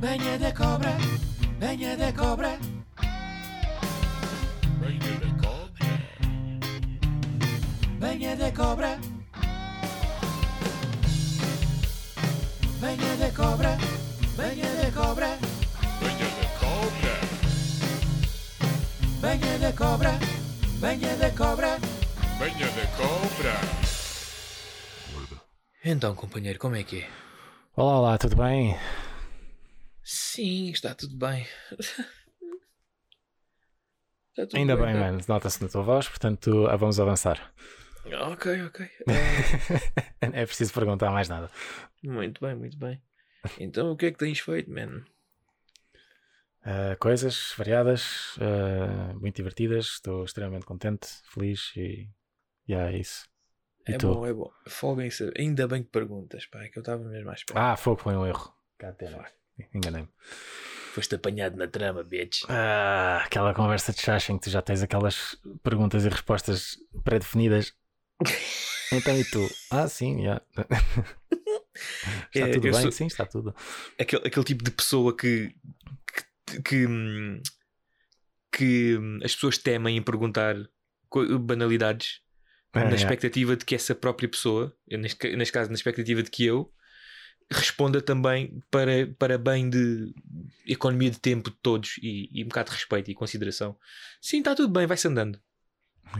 Venha da cobra, venha da cobra. Venha da cobra. Venha da cobra. Venha da cobra, venha da cobra. Venha da cobra. Venha da cobra, venha da cobra. Venha da cobra. Então, companheiro, como é que é? Olá, olá, tudo bem? Sim, está tudo bem. Está tudo Ainda bem, tá? mano, nota-se na tua voz, portanto ah, vamos avançar. Ok, ok. é preciso perguntar mais nada. muito bem, muito bem. Então, o que é que tens feito, man? Ah, coisas variadas, ah, muito divertidas, estou extremamente contente, feliz e, e é isso. E é tu? bom, é bom. Folguem-se. Ainda bem que perguntas, pá, é que eu estava mesmo à espera. Ah, fogo foi um erro. Catena. Enganei-me. Foste apanhado na trama, bitch. Ah, aquela conversa de chacha em que tu já tens aquelas perguntas e respostas pré-definidas. Então e tu? Ah, sim, já. Está É, tudo eu bem? sou- Sim, está tudo. Aquele, aquele tipo de pessoa que. que, que, que, hum, as pessoas temem em perguntar banalidades Ah, na é. expectativa de que essa própria pessoa, neste, neste caso, na expectativa de que eu, responda também para, para bem de economia de tempo de todos e, e um bocado de respeito e consideração. Sim, está tudo bem, vai-se andando.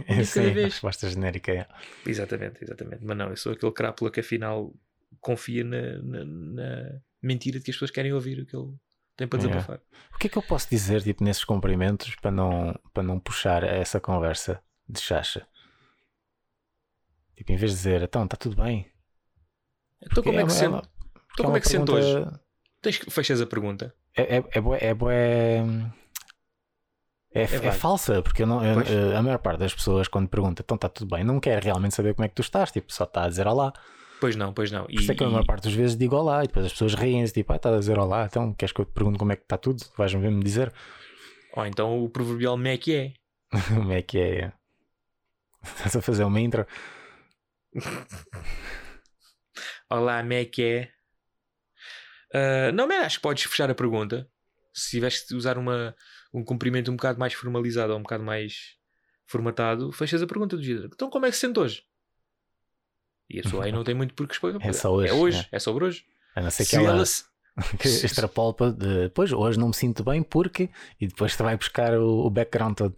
É, sim, a vez. resposta genérica é. Exatamente, exatamente. Mas não, eu sou aquele crápula que afinal confia na, na, na mentira de que as pessoas querem ouvir o que ele tem para desabafar. O que é que eu posso dizer tipo, nesses cumprimentos para não, para não puxar essa conversa de chacha? Tipo, em vez de dizer, então, está tudo bem. Então, como é, que sente? Então, porque como é que sente hoje? pergunta- Tens que fechas a pergunta. É, é, é, bué- é, bué- é, é vago. falsa, porque eu não, eu- eh, a maior parte das pessoas, quando pergunta, então está tudo bem, não quer realmente saber como é que tu estás, tipo, só está a dizer olá. Pois não, pois não. Por isso é que eu, a maior parte das vezes digo olá e depois as pessoas riem-se, tipo, ah, está a dizer olá, então queres que eu te pergunte como é que está tudo? Vais-me ver-me dizer Ou então o proverbial me é que é. como é que é. Estás a fazer uma intro? Olá, me é que é. Ah, não, mas acho que podes fechar a pergunta. Se tiveres de usar uma, um cumprimento um bocado mais formalizado ou um bocado mais formatado, fechas a pergunta do género. Então, como é que se sente hoje? E a pessoa aí não tem muito por que responder. É só hoje, É hoje, é. é sobre hoje. A não ser que Se ela, ela se- que extrapola de, pois hoje não me sinto bem porque e depois te vai buscar o, o background todo.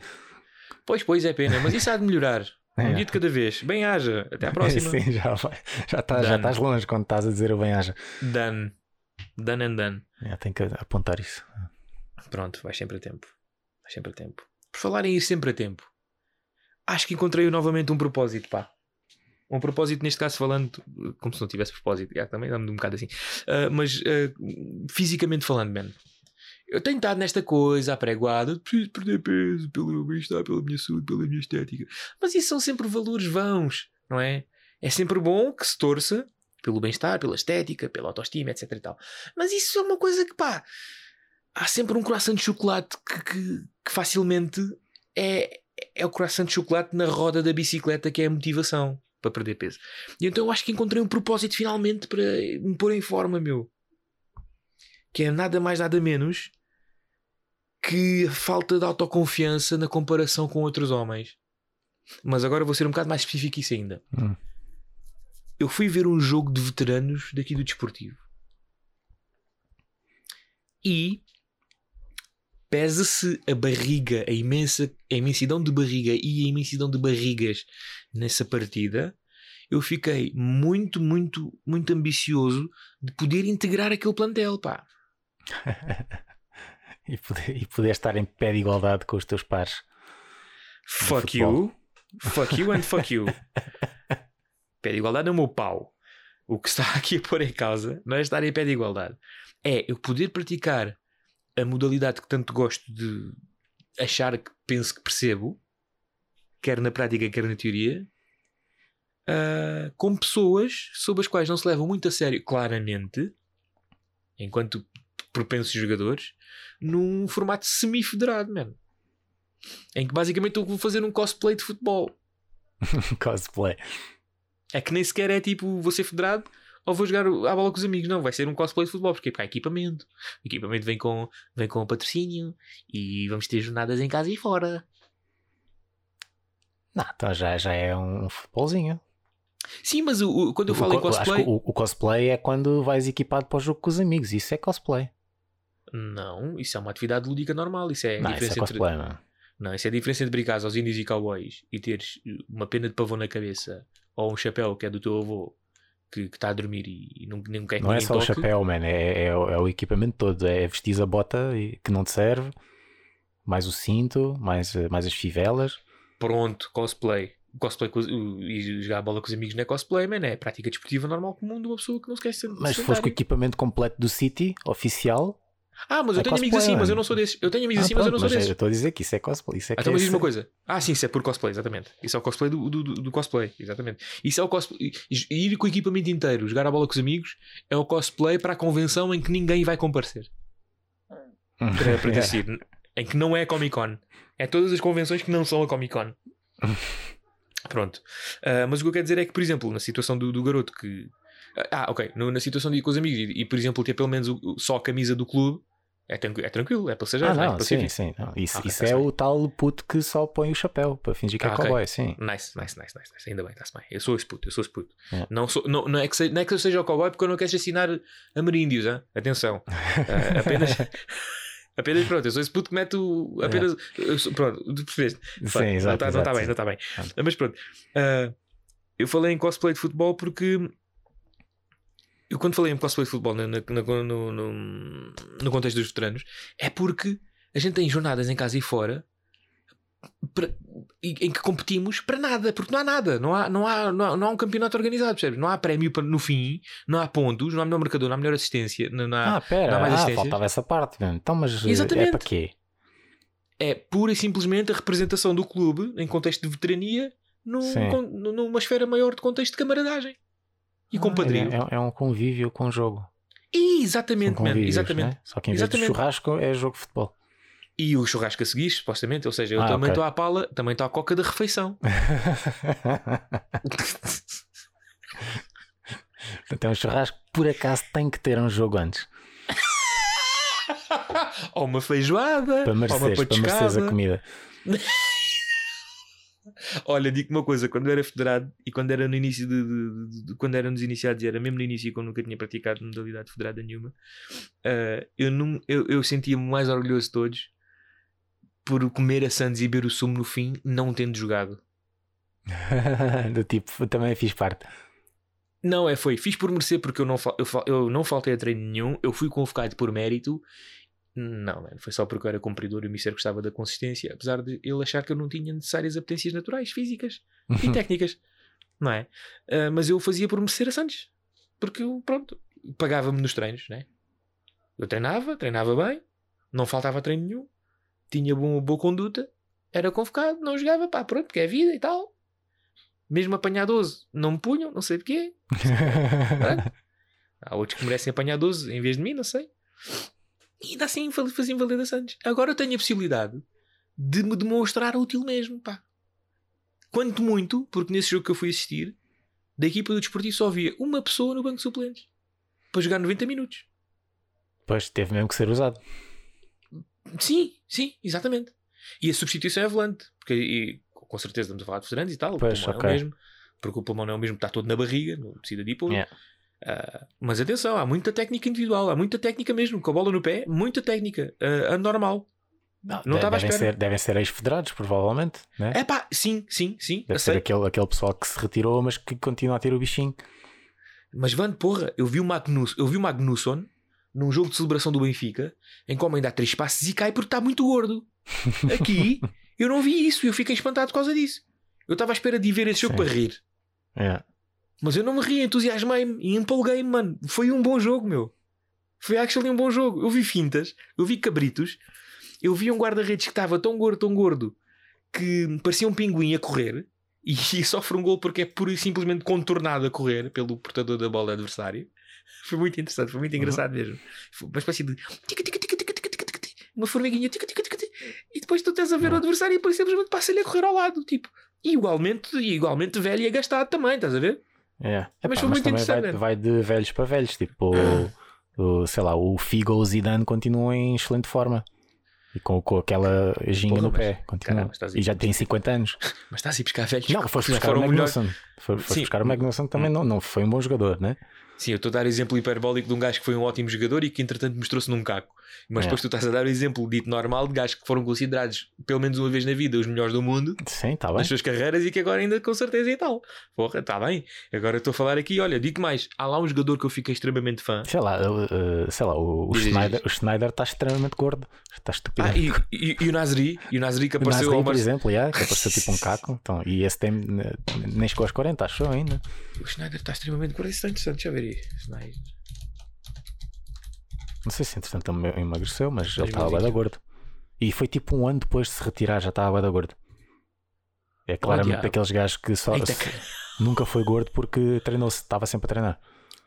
Pois, pois, é pena, mas isso há de melhorar. Um É. dia de cada vez. Bem haja. Até à próxima. Sim, já, vai. já, tá, já estás longe quando estás a dizer o bem-aja. Done. Done and done. Já tenho que apontar isso. Pronto, vais sempre a tempo. Vais sempre a tempo. Por falar em ir sempre a tempo, acho que encontrei novamente um propósito, pá. Um propósito, neste caso, falando como se não tivesse propósito, já, também dá-me um bocado assim. Ah, mas ah, fisicamente falando, man, eu tenho estado nesta coisa apregoada, preciso perder peso pelo meu bem-estar, pela minha saúde, pela minha estética. Mas isso são sempre valores vãos, não é? É sempre bom que se torça pelo bem-estar, pela estética, pela autoestima, etc e tal. Mas isso é uma coisa que, pá, há sempre um coração de chocolate que, que- que facilmente é, é o coração de chocolate na roda da bicicleta que é a motivação para perder peso. E então eu acho que encontrei um propósito finalmente para me pôr em forma, meu. Que é nada mais, nada menos que a falta de autoconfiança na comparação com outros homens. Mas agora vou ser um bocado mais específico isso ainda. Hum. Eu fui ver um jogo de veteranos daqui do desportivo. E pesa-se a barriga, a imensa a imensidão de barriga e a imensidão de barrigas nessa partida, eu fiquei muito, muito, muito ambicioso de poder integrar aquele plantel, pá. E poder, e poder estar em pé de igualdade com os teus pares. Fuck you, fuck you and fuck you. Pé de igualdade é o meu pau. O que está aqui a pôr em causa não é estar em pé de igualdade, é eu poder praticar a modalidade que tanto gosto de achar que penso que percebo, quer na prática, quer na teoria, ah, com pessoas sobre as quais não se levam muito a sério, claramente, enquanto propensos jogadores, num formato semi-federado, mano. Em que basicamente eu vou fazer um cosplay de futebol. Cosplay. É que nem sequer é tipo, vou ser federado, ou vou jogar a bola com os amigos. Não, vai ser um cosplay de futebol, porque, porque há equipamento. O equipamento vem com, vem com patrocínio e vamos ter jornadas em casa e fora. Não, então já, já é um futebolzinho. Sim, mas o, o- quando eu O falo em co- acho cosplay. o, o cosplay é quando vais equipado para o jogo com os amigos. Isso é cosplay. Não, isso é uma atividade lúdica normal. Isso é não, isso é diferença entre. cosplay, não. Não, isso é a diferença entre brincares aos índios e cowboys e teres uma pena de pavão na cabeça ou um chapéu que é do teu avô que está a dormir e, e não, não quer que Não é só o toque. chapéu, man. É, é, o- é o equipamento todo. É vestir a bota e- que não te serve, mais o cinto, mais, eh, mais as fivelas. Pronto, cosplay. Cosplay com o- e jogar a bola com os amigos não é cosplay, man. É prática desportiva normal comum de uma pessoa que não se quer ser Mas se fores com o equipamento completo do City, oficial. Ah, mas eu é tenho amigos assim, mas eu não sou desses. Eu tenho amigos Ah, assim, mas eu não pronto, sou mas desses. eu estou a dizer que isso é cosplay. Isso é que Então, é mas diz uma coisa. Ah, sim, isso é por cosplay, exatamente. Isso é o cosplay do, do, do- cosplay, exatamente. Isso é o cosplay. Ir com o equipamento inteiro, jogar a bola com os amigos, é o cosplay para a convenção em que ninguém vai comparecer. Para, para dizer, em que não é a Comic Con. É todas as convenções que não são a Comic Con. Pronto. Ah, mas o que eu quero dizer é que, por exemplo, na situação do, do garoto que. Ah, ok. No- na situação de ir com os amigos e, e, por exemplo, ter pelo menos o- só a camisa do clube, é, tranqui- é tranquilo, é passageiro, Ah, não é? sim, sim. não. Isso, Ok, isso tá-se é bem. o tal puto que só põe o chapéu para fingir que Ah, é ok. cowboy, sim. Nice, nice, nice, nice, nice. Ainda bem, está-se bem. Eu sou esse puto, eu sou esse puto. É. Não, sou, não, não, é que se- não é que eu seja o cowboy porque eu não quero assinar ameríndios, hein? atenção. Ah, apenas, apenas, pronto, eu sou esse puto que mete o. Apenas, eu sou- pronto, percebeste? Sim, Fuck, exato. não está tá bem, não está bem. Pronto. Ah, Mas pronto, ah, eu falei em cosplay de futebol porque eu quando falei em cosplay de futebol no, no, no, no, no contexto dos veteranos é porque a gente tem jornadas em casa e fora para- em que competimos para nada, porque não há nada, não há, não há, não há, não há um campeonato organizado, percebes? Não há prémio no fim, não há pontos, não há melhor marcador, não há melhor assistência, não, há, Ah, pera, não há mais ah, faltava essa parte. mesmo. Então, mas eh, Exatamente. é para quê? é pura e simplesmente a representação do clube em contexto de veterania num, numa esfera maior de contexto de camaradagem e Ah, compadrio. É, é- é um convívio com o jogo. E exatamente, man, convívios, exatamente. né? Só que em vez de Exatamente. churrasco é jogo de futebol. E o churrasco a seguir, supostamente, ou seja, eu Ah, também estou à pala, também estou à coca da refeição. então, um churrasco, por acaso, tem que ter um jogo antes. ou uma feijoada, Para ou uma para mereceres a comida. Olha, digo uma coisa, quando eu era federado e quando era no início de, de- de- quando éramos iniciados, era mesmo no início quando nunca tinha praticado modalidade federada nenhuma, ah, eu, não, eu, eu sentia-me mais orgulhoso de todos por comer a Santos e beber o sumo no fim, não tendo jogado. Do tipo, também fiz parte. Não, é foi, fiz por merecer porque eu não, eu, eu não faltei a treino nenhum, eu fui convocado por mérito. Não, mano, foi só porque eu era cumpridor e o Mister gostava da consistência, apesar de ele achar que eu não tinha necessárias apetências naturais, físicas e técnicas, não é? Ah, mas eu fazia por merecer a Santos, porque eu, pronto, pagava-me nos treinos, né? Eu treinava, treinava bem, não faltava treino nenhum, tinha bom, boa conduta, era convocado, não jogava, pá, pronto, porque é vida e tal. Mesmo apanhar 12, não me punham, não sei porquê. Pronto. Há outros que merecem apanhar 12 em vez de mim, não sei. E ainda assim fa- fazia invalida Santos. Agora eu tenho a possibilidade de me demonstrar útil mesmo, pá. Quanto muito, porque nesse jogo que eu fui assistir, da equipa do Desportivo só havia uma pessoa no banco de suplentes para jogar 90 minutos. Pois, teve mesmo que ser usado. Sim, sim, exatamente. E a substituição é volante, porque e, com certeza estamos a falar de veteranos e tal, Pois, o pulmão é ok. o mesmo, porque o pulmão não é o mesmo, está todo na barriga, não precisa de pôr. Yeah. Ah, mas atenção, há muita técnica individual, há muita técnica mesmo, com a bola no pé, muita técnica, uh, anormal. Não, Não de- estava à devem, ser, devem ser ex-federados, provavelmente. Né? É pá, sim, sim, sim, Deve ser aquele, aquele pessoal que se retirou, mas que continua a ter o bichinho. Mas Van, porra, eu vi o Magnus, eu vi o Magnusson num jogo de celebração do Benfica, em que o homem dá três passos e cai porque está muito gordo. Aqui, eu não vi isso e eu fiquei espantado por causa disso. Eu estava à espera de ver esse jogo Sim. para rir. É. Mas eu não me ri, entusiasmei-me e empolguei-me, mano. Foi um bom jogo, meu. Foi actually um bom jogo. Eu vi fintas, eu vi cabritos, eu vi um guarda-redes que estava tão gordo, tão gordo, que parecia um pinguim a correr e, e sofre um gol porque é pura e simplesmente contornado a correr pelo portador da bola adversário. Foi muito interessante, foi muito uhum. engraçado uhum. mesmo. Foi uma espécie de uma formiguinha e depois tu tens a ver uhum. o adversário e depois simplesmente passa-lhe a correr ao lado, tipo, igualmente, igualmente velho e agastado também, estás a ver? É. Mas Epá, foi muito também vai, interessante. vai de velhos para velhos. Tipo, o, sei lá, o Figo ou o Zidane continuam em excelente forma. E com, com aquela ginga Porra, no mas- pé. Continua. caramba, E já tem 50 anos. Mas está assim buscar velhos. Não, foste buscar o. Magnussen. Foste buscar o Magnussen também não, não foi um bom jogador, né? Sim, eu estou a dar exemplo hiperbólico de um gajo que foi um ótimo jogador e que entretanto mostrou-se num caco. Mas É. depois tu estás a dar o exemplo dito normal de gajos que foram considerados, pelo menos uma vez na vida, os melhores do mundo Sim, está bem. nas suas carreiras e que agora ainda com certeza e tal. Porra, está bem. Agora estou a falar aqui, olha, digo mais, há lá um jogador que eu fiquei extremamente fã. Sei lá, uh, sei lá, o, o Diz, Schneider diz. o Schneider está extremamente gordo. Está estúpido. Ah, e, e- e o Nasri, e o Nasri que O apareceu Nasri, ao por exemplo, yeah, que apareceu tipo um caco. Então, e esse tem uh, nem chegou aos 40, achou ainda. O Schneider está extremamente gordo. Isso está interessante, deixa eu ver aí. Schneider. Não sei se entretanto ele emagreceu, mas ele estava 2020. bué da gordo. E foi tipo um ano depois de se retirar, já estava bué da gordo. É claramente daqueles gajos que só se- nunca foi gordo porque treinou-se, estava sempre a treinar.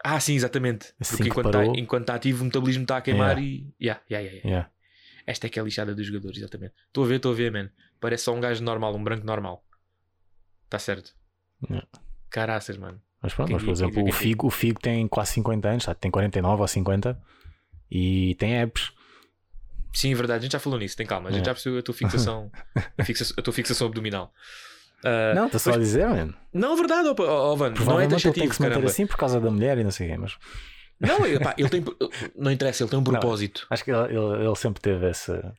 Ah, sim, exatamente. Assim Porque que enquanto está enquanto está ativo, o metabolismo está a queimar e. Yeah, yeah, yeah, yeah. Yeah. Esta é que é a lixada dos jogadores, exatamente. Estou a ver, estou a ver, man. Parece só um gajo normal, um branco normal. Está certo. Yeah. Caraças, mano. Mas pronto, mas por exemplo, o Figo, o Figo tem quase 50 anos, sabe? tem 49 ou 50 e tem apps. Sim, é verdade, a gente já falou nisso, tem calma. A gente Yeah. já percebeu a tua fixação, a, fixa- a tua fixação abdominal. Ah, não, estou só a dizer, mano. não, verdade, ó, ó, Van, não é Provavelmente ele tem que se manter caramba. assim por causa da mulher e não sei o quê, mas Não, ele, pá, ele tem. Não interessa, ele tem um propósito. acho que ele, ele- ele sempre teve essa,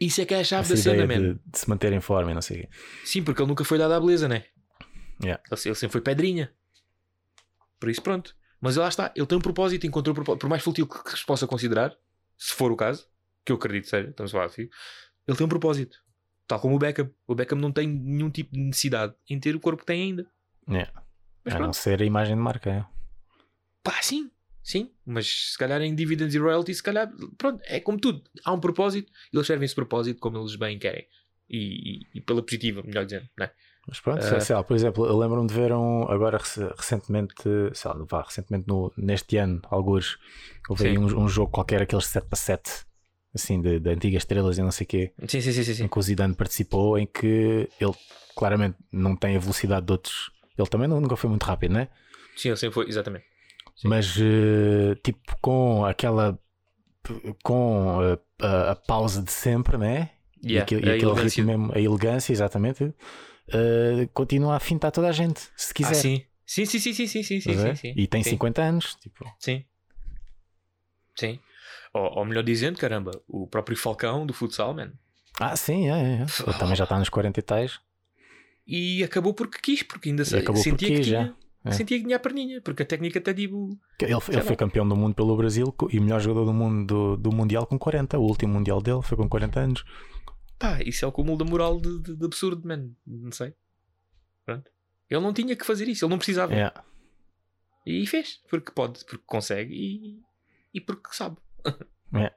Isso é que é a chave da cena, man. de, de se manter em forma e não sei o quê. Sim, porque ele nunca foi dado à beleza, né? Yeah. Ele, ele sempre foi pedrinha. Por isso, pronto. Mas lá está, ele tem um propósito, encontrou um propósito. Por mais fútil que, se possa considerar, se for o caso, que eu acredito que seja, estamos a falar assim, ele tem um propósito. Tal como o Beckham. O Beckham não tem nenhum tipo de necessidade em ter o corpo que tem ainda. Yeah. Mas A não pronto. ser a imagem de marca. é. Pá, sim, sim. Mas se calhar em dividends e royalties, se calhar, pronto, é como tudo. Há um propósito eles servem esse propósito como eles bem querem. E, e- e pela positiva, melhor dizendo, não é? Mas pronto, Ah. sei lá, por exemplo, eu lembro-me de ver um, agora rec- recentemente, sei lá, vá, recentemente no, neste ano, alguns, houve aí um, um jogo qualquer, aqueles 7 para 7, assim, de, de antigas estrelas e não sei o quê, Sim, sim, sim, sim. em que o Zidane participou, em que ele claramente não tem a velocidade de outros, ele também nunca foi muito rápido, né? Sim, ele sempre foi, exatamente. Sim. Mas, eh, tipo, com aquela, com a, a- a pausa de sempre, né? e Yeah, aquele, e aquele ritmo mesmo, a elegância, exatamente, eh, continua a fintar toda a gente, se quiser. Ah, sim. Sim, sim, sim, sim, sim, sim, sim, sim, sim. E tem sim. 50 anos, tipo. Sim. Sim. Ou, ou melhor dizendo, caramba, o próprio Falcão do futsal, man. Ah, sim, é, é. também já está nos 40 e tais. E acabou porque quis, porque ainda se- acabou sentia porque que tinha, já. É. sentia que tinha a perninha, porque a técnica até. Que Ele, ele foi campeão do mundo pelo Brasil e melhor jogador do mundo do, do Mundial com 40. O último Mundial dele foi com 40 anos. Pá, isso é o cúmulo da moral de, de- de absurdo, man. Não sei. Pronto. Ele não tinha que fazer isso, ele não precisava. É. E fez, porque pode, porque consegue e, e porque sabe. É.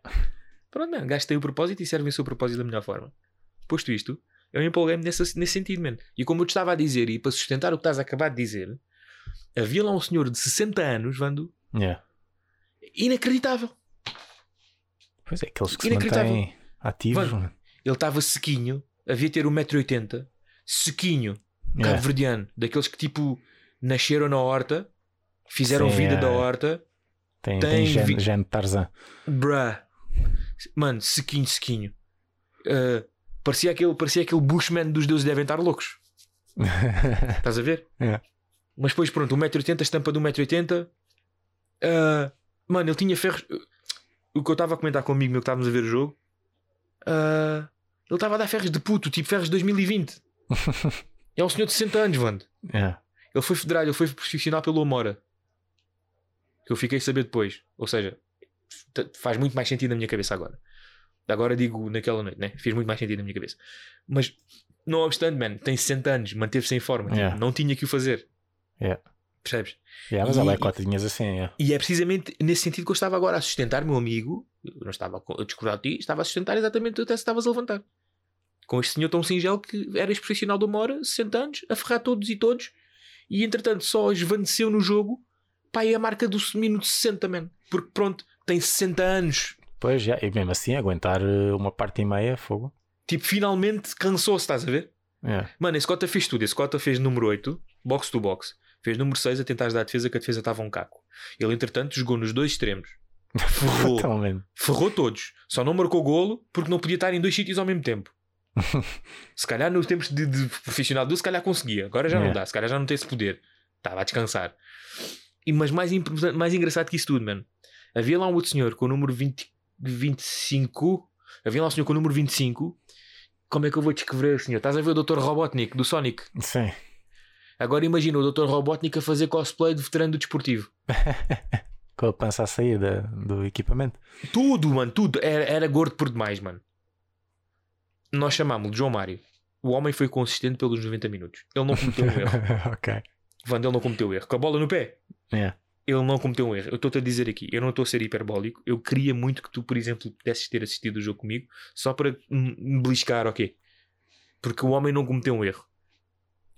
Pronto, man, o gajo tem o propósito e serve o seu propósito da melhor forma. Posto isto, eu empolguei-me nesse, nesse sentido, man. E como eu te estava a dizer, e para sustentar o que estás a acabar de dizer, havia lá um senhor de 60 anos, Vando, É. inacreditável. Pois é, aqueles que se mantêm ativos. Mano, Ele estava sequinho, havia ter 1,80m, sequinho, É. cabo-verdiano, daqueles que tipo nasceram na horta, fizeram Sim, vida é. da horta, Tem, tem tem, gene, vi- gene de Tarzan. bruh, mano, sequinho, sequinho. Uh, parecia, aquele, parecia aquele Bushman dos deuses devem estar loucos. Estás a ver? É. Mas depois, pronto, 1,80m, estampa de 1,80m. Uh, mano, ele tinha ferros. O que eu estava a comentar com amigo meu que estávamos a ver o jogo. uh, ele estava a dar ferros de puto, tipo ferros de 2020. é um senhor de 60 anos, Vando. É. Ele foi federal, ele foi profissional pelo Amora. Que eu fiquei a saber depois. Ou seja, faz muito mais sentido na minha cabeça agora. Agora digo naquela noite, né? Fez muito mais sentido na minha cabeça. Mas, não obstante, man, tem 60 anos, manteve-se em forma. tipo, Yeah. não tinha que o fazer. Yeah. Percebes? É, mas E- há lá cotinhas assim. É. E é precisamente nesse sentido que eu estava agora a sustentar meu amigo. Eu não estava a discordar de ti, estava a sustentar exatamente até se estavas a levantar. Com este senhor tão singelo que era ex-profissional do Mora, 60 anos, a ferrar todos e todos, e entretanto só esvaneceu no jogo. Pá, é a marca do minuto 60, man. Porque pronto, tem 60 anos. Pois, já, e mesmo assim, aguentar eh, uma parte e meia, fogo. Tipo, finalmente cansou-se, estás a ver? É. Mano, esse Cota fez tudo. Esse Cota fez número 8, box to box. Fez número 6 a tentar ajudar a defesa, que a defesa estava um caco. Ele, entretanto, jogou nos dois extremos. Ferrou. Ferrou todos. Só não marcou golo porque não podia estar em dois sítios ao mesmo tempo. se calhar nos tempos de, de profissional dele, se calhar conseguia. Agora já não Yeah. dá. Se calhar já não tem esse poder. Estava a descansar. E, mas mais, mais engraçado que isso tudo, mano. Havia lá um outro senhor com o número 20, 25. Havia lá um senhor com o número 25. Como é que eu vou descrever o senhor? Estás a ver o Dr. Robotnik do Sonic? Sim. Agora imagina o Dr. Robotnik a fazer cosplay de veterano do desportivo. Com a pança a sair da- do equipamento. Tudo, mano, tudo. Era, era gordo por demais, mano. Nós chamámos-lo de João Mário. O homem foi consistente pelos 90 minutos. Ele não cometeu um erro. ok. Vando, ele não cometeu erro. Com a bola no pé, Yeah. ele não cometeu um erro. Eu estou-te a dizer aqui, eu não estou a ser hiperbólico. Eu queria muito que tu, por exemplo, pudesses ter assistido o jogo comigo só para me me beliscar, ok? Porque o homem não cometeu um erro.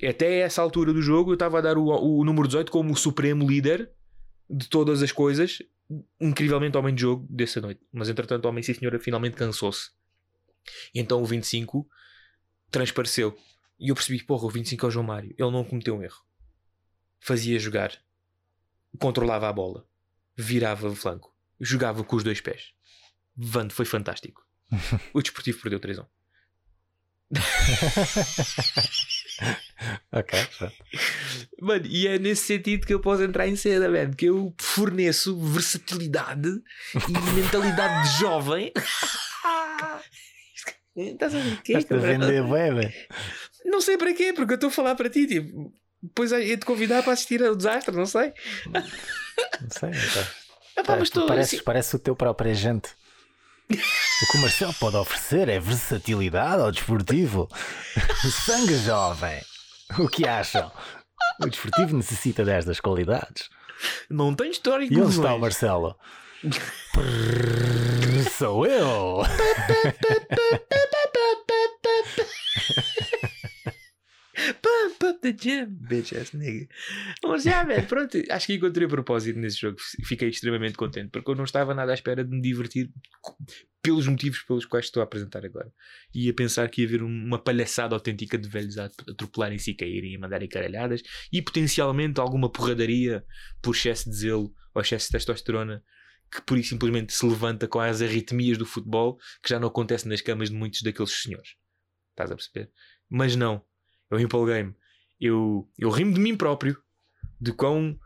Até essa altura do jogo, eu estava a dar o, o número 18 como o supremo líder de todas as coisas. Incrivelmente, homem de jogo dessa noite. Mas entretanto, o homem, sim senhora, finalmente cansou-se. E então o 25 transpareceu. E eu percebi, porra, o 25 é o João Mário. Ele não cometeu um erro. Fazia jogar. Controlava a bola. Virava o flanco. Jogava com os dois pés. Vando, foi fantástico. O Desportivo perdeu 3 1 ok. Mano, e é nesse sentido que eu posso entrar em cena, man, que eu forneço versatilidade e mentalidade de jovem. Estás a ver o que é, Estás a vender bem, Não sei para quê, porque eu estou a falar para ti. Tipo, depois ia te convidar para assistir ao desastre, não sei. Não sei. Então. Ah, pá, mas tu tu, pareces, assim, parece o teu próprio agente. O que o Marcelo pode oferecer é versatilidade ao desportivo. Sangue jovem. O que acham? O desportivo necessita destas qualidades. não tem história E onde está o. Marcelo? Prrr, Sou eu! The gym, bitch ass nigga. Mas já, velho, pronto. Acho que encontrei propósito nesse jogo. Fiquei extremamente contente porque eu não estava nada à espera de me divertir pelos motivos pelos quais estou a apresentar agora. Ia pensar que ia haver uma palhaçada autêntica de velhos a atropelarem-se e caírem e mandarem caralhadas e potencialmente alguma porradaria por excesso de zelo ou excesso de testosterona que por isso simplesmente se levanta com as arritmias do futebol que já não acontece nas camas de muitos daqueles senhores. Estás a perceber? Mas não. Eu empolguei-me. Eu, eu rimo de mim próprio. De quão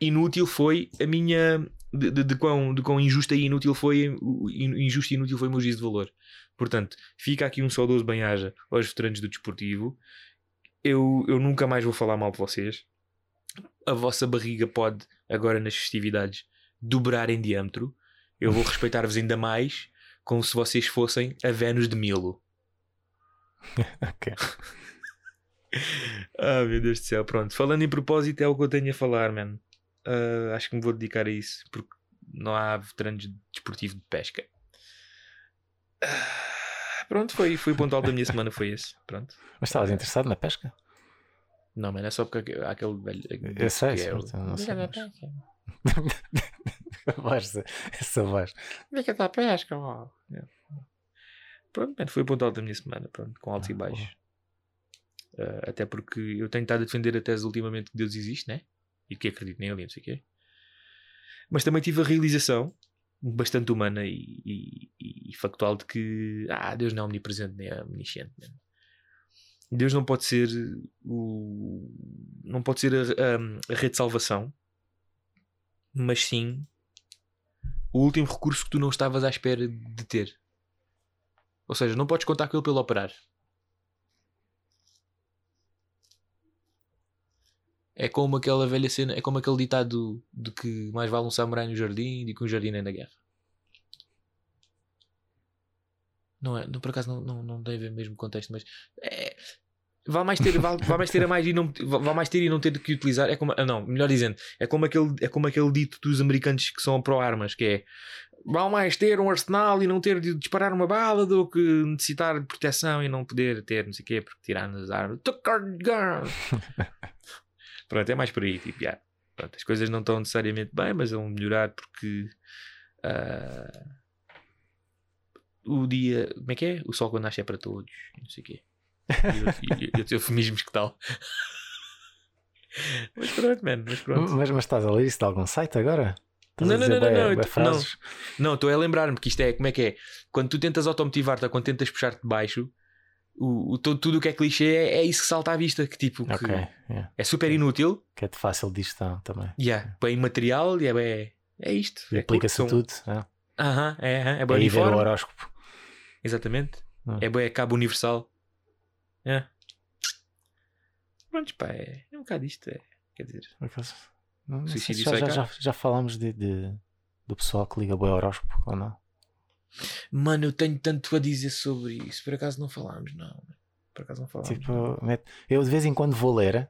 inútil foi a minha. De, de, de quão, de quão injusta e inútil foi injusto e inútil foi o meu juízo de valor. Portanto, fica aqui um saudoso bem-aja aos veteranos do desportivo. Eu, eu nunca mais vou falar mal de vocês. A vossa barriga pode, agora nas festividades, dobrar em diâmetro. Eu vou respeitar-vos ainda mais, como se vocês fossem a Vênus de Milo. Ok. Ah, meu Deus do céu, pronto. Falando em propósito, é o que eu tenho a falar, man. Ah, acho que me vou dedicar a isso, porque não há veteranos de desportivo de pesca. Ah, pronto, foi, foi o ponto alto da minha semana, foi esse. Pronto. Mas estavas interessado na pesca? Não, mano, é só porque há aquele velho. Eu sei, que é certo, o- eu não sei, da mas- pesca. A voz, essa voz. Liga da pesca, ó. É. Pronto, mano, foi o ponto alto da minha semana, pronto, com altos e Ah, baixos. Ah, até porque eu tenho estado a defender a tese ultimamente que Deus existe, né? E que acredito nele e não sei o quê. Mas também tive a realização, bastante humana e, e- e factual, de que ah, Deus não é omnipresente nem é omnisciente. né? Deus não pode ser o. não pode ser a, a- a rede de salvação, mas sim o último recurso que tu não estavas à espera de ter. Ou seja, não podes contar com ele pelo operar. É como aquela velha cena, é como aquele ditado de que mais vale um samurai no jardim do que um jardineiro na guerra. Não é, não, por acaso não, não, não tem a ver mesmo contexto, mas é, vale mais ter, vale, vale mais ter a mais e não vale mais ter e não ter que utilizar. É como, ah, não, melhor dizendo, é como aquele, é como aquele dito dos americanos que são pró-armas, que é vale mais ter um arsenal e não ter de disparar uma bala do que necessitar de proteção e não poder ter não sei o quê, porque tirar as armas. Pronto, é mais por aí. Tipo, yeah. Pronto, as coisas não estão necessariamente bem, mas vão melhorar porque ah, o dia. Como é que é? O sol quando nasce é para todos. Não sei o quê. E outros- eufemismos que tal. Mas pronto, mano, mas pronto. Mas, mas estás a ler isso de algum site agora? Estás Não, não, não, não, bué- não, bué eu- frases? Não, estou a lembrar-me que isto é, como é que é? Quando tu tentas automotivar-te ou quando tentas puxar-te de baixo, o, o- todo- tudo o que é clichê é, é isso que salta à vista, que tipo, que yeah. é super inútil, que é de fácil de gestão também. e é bem imaterial, e é, é isto. E é aplica-se a tudo. é. Aham, é, é, é É bem aí ver o horóscopo. Exatamente. Ah. É bem cabo universal. É. Pronto, pá, é, é um bocado isto. É, quer dizer, acaso, não- não já, já, já, falámos de, de- do pessoal que liga bem ao horóscopo ou não? Mano, eu tenho tanto a dizer sobre isso. Por acaso não falámos, não. Por acaso não falámos. Tipo, eu de vez em quando vou ler,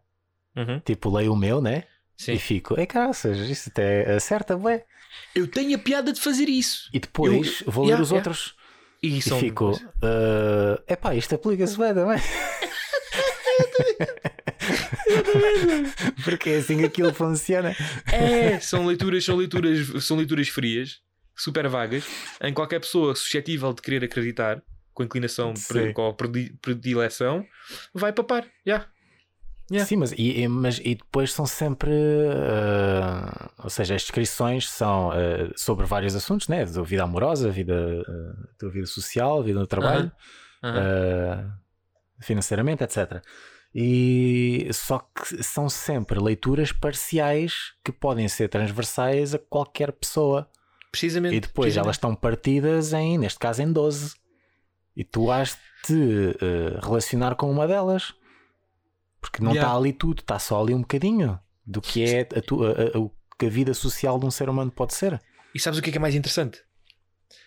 Uhum. tipo, leio o meu, né? Sim. E fico, ei caraças, isso até acerta, bué. Eu tenho a piada de fazer isso. E depois Eu- vou ler yeah, os yeah. outros E, e fico, é epá, isto aplica-se bem também. Porque é assim que aquilo funciona. É, são leituras, são leituras, são leituras frias, super vagas, em qualquer pessoa suscetível de querer acreditar, com inclinação, predi- predileção, vai papar. Já. Yeah. Sim, mas e, mas e depois são sempre, ah, ou seja, as descrições são ah, sobre vários assuntos, né? Da vida amorosa, vida, tua vida social, vida no trabalho, Aham. ah, financeiramente, etc. E só que são sempre leituras parciais que podem ser transversais a qualquer pessoa. Precisamente. E depois precisamente. elas estão partidas em, neste caso, em 12. E tu has de eh, relacionar com uma delas. Porque não está Yeah. ali tudo, está só ali um bocadinho do que é a, tua- a- a- o que a vida social de um ser humano pode ser. E sabes o que é, que é mais interessante?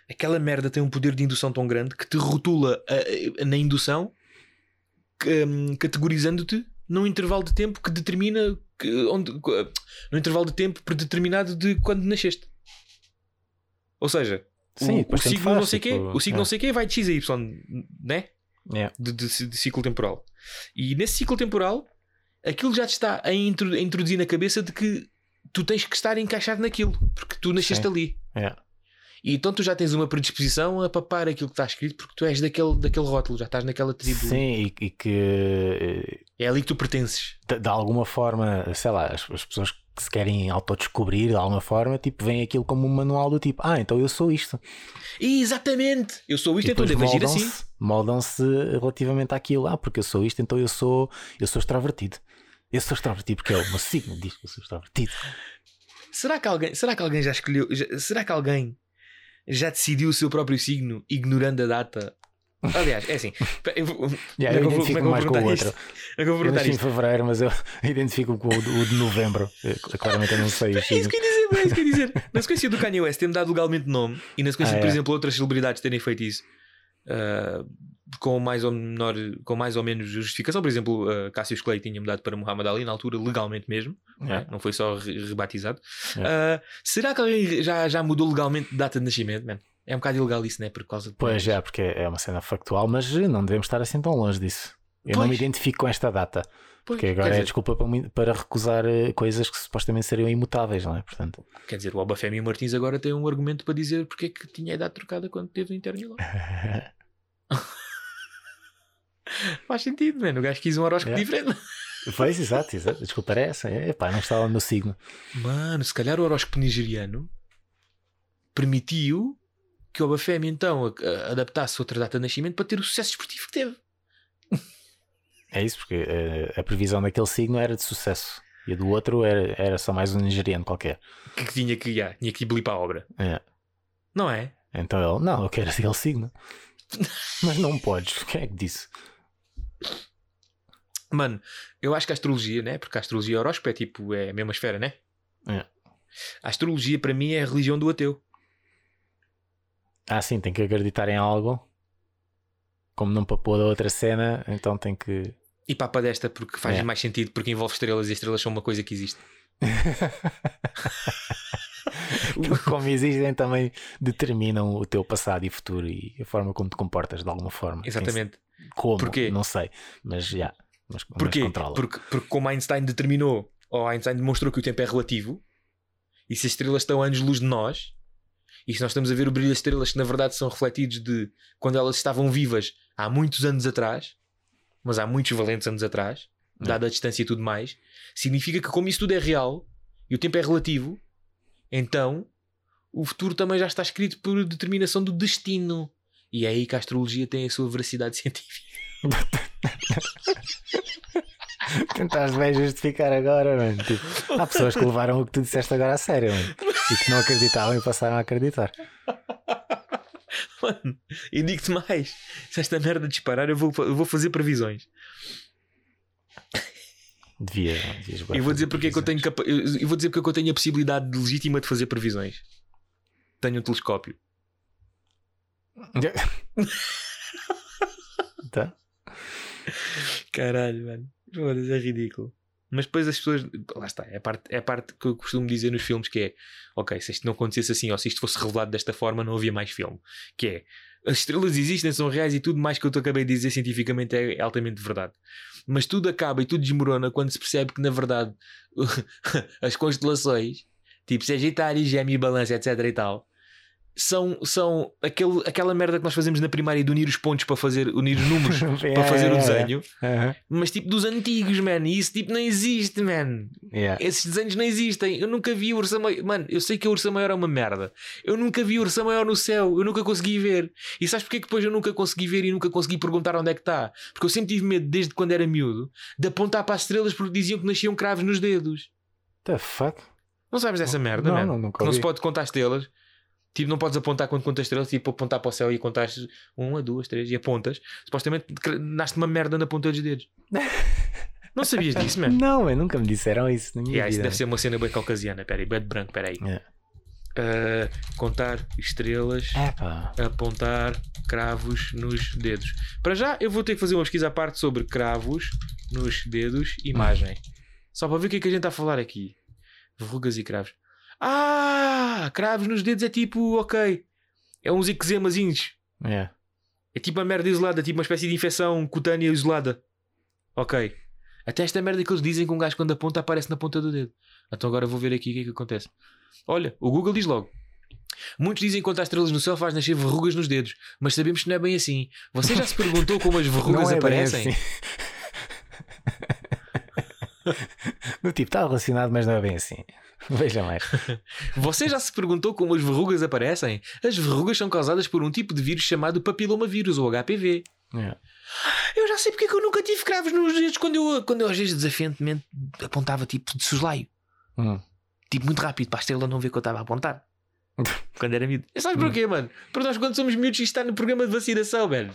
Aquela merda tem um poder de indução tão grande que te rotula a- a- na indução, que, hum, categorizando-te num intervalo de tempo que determina que, onde, num intervalo de tempo predeterminado de quando nasceste. Ou seja, Sim, o, o signo faz, não sei quê, tipo, o signo é. não sei quê vai de X a Y, né? É. de, de- de ciclo temporal. E nesse ciclo temporal, aquilo já te está a introduzir na cabeça de que tu tens que estar encaixado naquilo, porque tu nasceste Sim. ali. É. E então tu já tens uma predisposição a papar aquilo que está escrito, porque tu és daquele, daquele rótulo, já estás naquela tribo. Sim, e, e que eh, É ali que tu pertences. de, de alguma forma, sei lá, as, as pessoas que se querem autodescobrir de alguma forma, tipo, veem aquilo como um manual do tipo, ah, então eu sou isto. Exatamente! Eu sou isto, E então devo agir assim. moldam-se- Moldam-se relativamente àquilo. Ah, porque eu sou isto, então eu sou, eu sou extrovertido. Eu sou extrovertido porque é o meu signo diz que eu sou extrovertido. Será que alguém, será que alguém já escolheu? já- será que alguém já decidiu o seu próprio signo ignorando a data? Aliás, é assim. Eu Yeah, eu é eu é eu identifico vou mais com o outro. é eu vou Eu nasci em fevereiro, mas eu identifico com o, de- o de novembro. Claramente eu não sei É isso que eu dizer, é isso que eu dizer. Na sequência do Kanye West ter-me dado legalmente nome e na sequência, Ah, de, por exemplo, outras celebridades terem feito isso ah, com, mais ou menor, com mais ou menos justificação. Por exemplo, uh, Cassius Clay tinha mudado para Muhammad Ali na altura, legalmente mesmo, não é? É. não foi só re- rebatizado. É. Ah, será que alguém já, já mudou legalmente de data de nascimento, man? É um bocado ilegal isso, né? Por causa de. Pois já, porque é uma cena factual, mas não devemos estar assim tão longe disso. Eu não me Pois. identifico com esta data, Pois, porque agora quer é dizer, desculpa para, recusar eh, coisas que supostamente seriam imutáveis, não é? Portanto, Quer dizer, o Obafemi Martins agora tem um argumento para dizer porque é que tinha a idade trocada quando teve o interno lá. Faz sentido, mano. O gajo quis um horóscopo Yeah. diferente. pois, exato, exato. Desculpa, era essa. É, pá, não estava no signo. Mano, se calhar o horóscopo nigeriano permitiu que o Obafemi então a- a- adaptasse outra data de nascimento para ter o sucesso esportivo que teve. É isso, porque eh, a previsão daquele signo era de sucesso e a do outro era, era só mais um nigeriano qualquer. Que, que tinha que yeah, tinha que ir para a obra. É. Não é? Então ele, não, eu quero aquele signo. Mas não podes. Quem é que disse? Mano, eu acho que a astrologia, né? Porque a astrologia e horóscopo é tipo, é a mesma esfera, né? É. A astrologia para mim é a religião do ateu. Ah, sim, tem que acreditar em algo. Como não papou da outra cena, então tem que. E papa desta porque faz É. mais sentido porque envolve estrelas e estrelas são uma coisa que existe. Como existem, também determinam o teu passado e futuro e a forma como te comportas de alguma forma. Exatamente. Como? Porquê? Não sei. Mas já. Mas, mas Porquê? controla. Porque, porque como Einstein determinou, ou Einstein demonstrou que o tempo é relativo, e se as estrelas estão a anos-luz de nós, e se nós estamos a ver o brilho das estrelas que na verdade são refletidos de quando elas estavam vivas há muitos anos atrás, mas há muitos valentes anos atrás, dada a distância e tudo mais, significa que, como isso tudo é real e o tempo é relativo, então o futuro também já está escrito por determinação do destino. E é aí que a astrologia tem a sua veracidade científica. Tentaste bem justificar agora, mano. Tipo, há pessoas que levaram o que tu disseste agora a sério, mano. E que não acreditavam e passaram a acreditar. Mano, e digo-te mais: se esta merda disparar, eu vou, eu vou fazer previsões. Devia, devias E vou dizer porque é que eu tenho capa... eu eu vou dizer porque é que eu tenho a possibilidade legítima de fazer previsões. Tenho um telescópio. Tá? Caralho, mano. Foda-se, é ridículo. Mas depois as pessoas. Lá está. É a, parte, é a parte que eu costumo dizer nos filmes que é: ok, se isto não acontecesse assim, ou se isto fosse revelado desta forma, não havia mais filme. Que é. As estrelas existem, são reais e tudo mais que eu te acabei de dizer cientificamente é altamente verdade. Mas tudo acaba e tudo desmorona quando se percebe que, na verdade, as constelações, tipo Sagitário, Gêmeo e Balança, etc. e tal, são, são aquele, aquela merda que nós fazemos na primária de unir os pontos para fazer, unir os números para fazer o desenho, Aham. mas tipo dos antigos, man. E isso tipo não existe, man. Yeah. Esses desenhos não existem. Eu nunca vi o Ursa Maior. Mano, eu sei que a Ursa Maior é uma merda. Eu nunca vi o Ursa Maior no céu. Eu nunca consegui ver. E sabes porque é que depois eu nunca consegui ver e nunca consegui perguntar onde é que está? Porque eu sempre tive medo, desde quando era miúdo, de apontar para as estrelas porque diziam que nasciam cravos nos dedos. The fuck? Não sabes dessa merda, Não, man? não, nunca Que não se pode contar estrelas. Tipo, não podes apontar quando contas estrelas, tipo, apontar para o céu e contar uma, duas, três e apontas. Supostamente nasce uma merda na ponta dos dedos. não sabias disso, man? Não, nunca me disseram isso na minha Yeah, isso vida. deve ser uma cena bem caucasiana. Peraí, bem de branco, peraí. Yeah. Uh, contar estrelas, Epá. apontar cravos nos dedos. Para já, eu vou ter que fazer uma pesquisa à parte sobre cravos nos dedos, imagem. Só para ver o que é que a gente está a falar aqui. Verrugas e cravos. Ah! Cravos nos dedos é tipo, ok. É uns eczemazinhos. Yeah. É tipo uma merda isolada, tipo uma espécie de infecção cutânea isolada. Ok. Até esta merda que eles dizem que um gajo quando aponta aparece na ponta do dedo. Então agora vou ver aqui o que é que acontece. Olha, o Google diz logo. Muitos dizem que contar estrelas no céu faz nascer verrugas nos dedos, mas sabemos que não é bem assim. Você já se perguntou como as verrugas Não é bem aparecem? assim. Do tipo, está relacionado, mas não é bem assim. Veja mais. Você já se perguntou como as verrugas aparecem? As verrugas são causadas por um tipo de vírus chamado papilomavírus ou HPV. Yeah. Eu já sei porque é que eu nunca tive cravos nos dedos quando eu, quando eu às vezes desafiantemente apontava tipo de soslaio. Hum. Tipo muito rápido para a estrela não ver que eu estava a apontar. quando era miúdo. E sabes porquê, mano? Porque nós quando somos miúdos isto está no programa de vacinação, velho.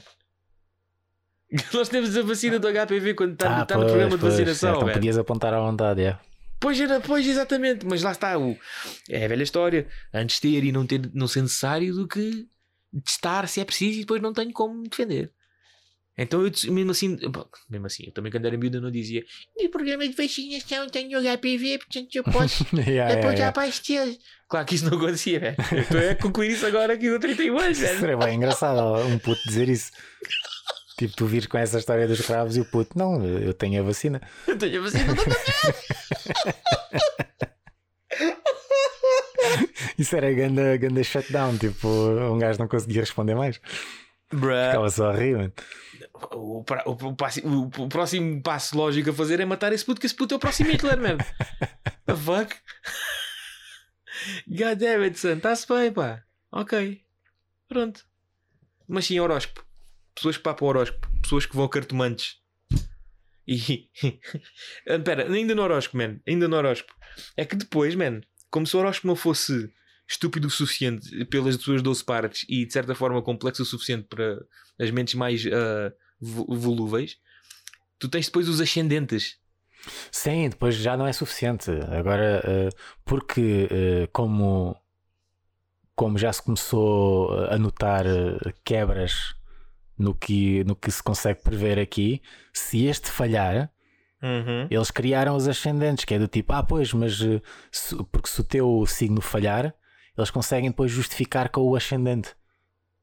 Nós temos a vacina do HPV quando está, Ah, está no pois, programa de pois, vacinação, é, então podias apontar à vontade, é. Pois era, pois exatamente, mas lá está o é a velha história. Antes ter e não ter não ser necessário do que testar se é preciso e depois não tenho como defender. Então eu mesmo assim, mesmo assim, eu também quando era miúdo não dizia no programa de vacinação tenho HPV, portanto eu posso Yeah, apontar yeah. para as estrelas. Claro que isso não acontecia, velho. Eu estou a concluir isso agora aqui com 31 anos, velho. Seria bem engraçado um puto dizer isso. Tipo, tu vires com essa história dos cravos e o puto, não, eu tenho a vacina. Eu tenho a vacina também. Isso era ganda, ganda shutdown, tipo, um gajo não conseguia responder mais. Ficava só a rir, mano. O, o, o o- o próximo passo lógico a fazer é matar esse puto, que esse puto é o próximo Hitler, man. The fuck? God damn it, son. Está-se bem, pá. Ok. Pronto. Mas sim, horóscopo. Pessoas que papam horóscopo. Pessoas que vão a cartomantes. E. Espera, ainda no horóscopo, man. Ainda no horóscopo. É que depois, man, como se o horóscopo não fosse estúpido o suficiente pelas suas 12 partes e de certa forma complexo o suficiente para as mentes mais ah, vo- volúveis, tu tens depois os ascendentes. Sim, depois já não é suficiente. Agora, eh, porque eh, como, como já se começou a notar quebras no que, no que se consegue prever aqui, se este falhar, eles criaram os ascendentes, que é do tipo, ah, pois, mas eh, se- porque se o teu signo falhar, eles conseguem depois justificar com o ascendente.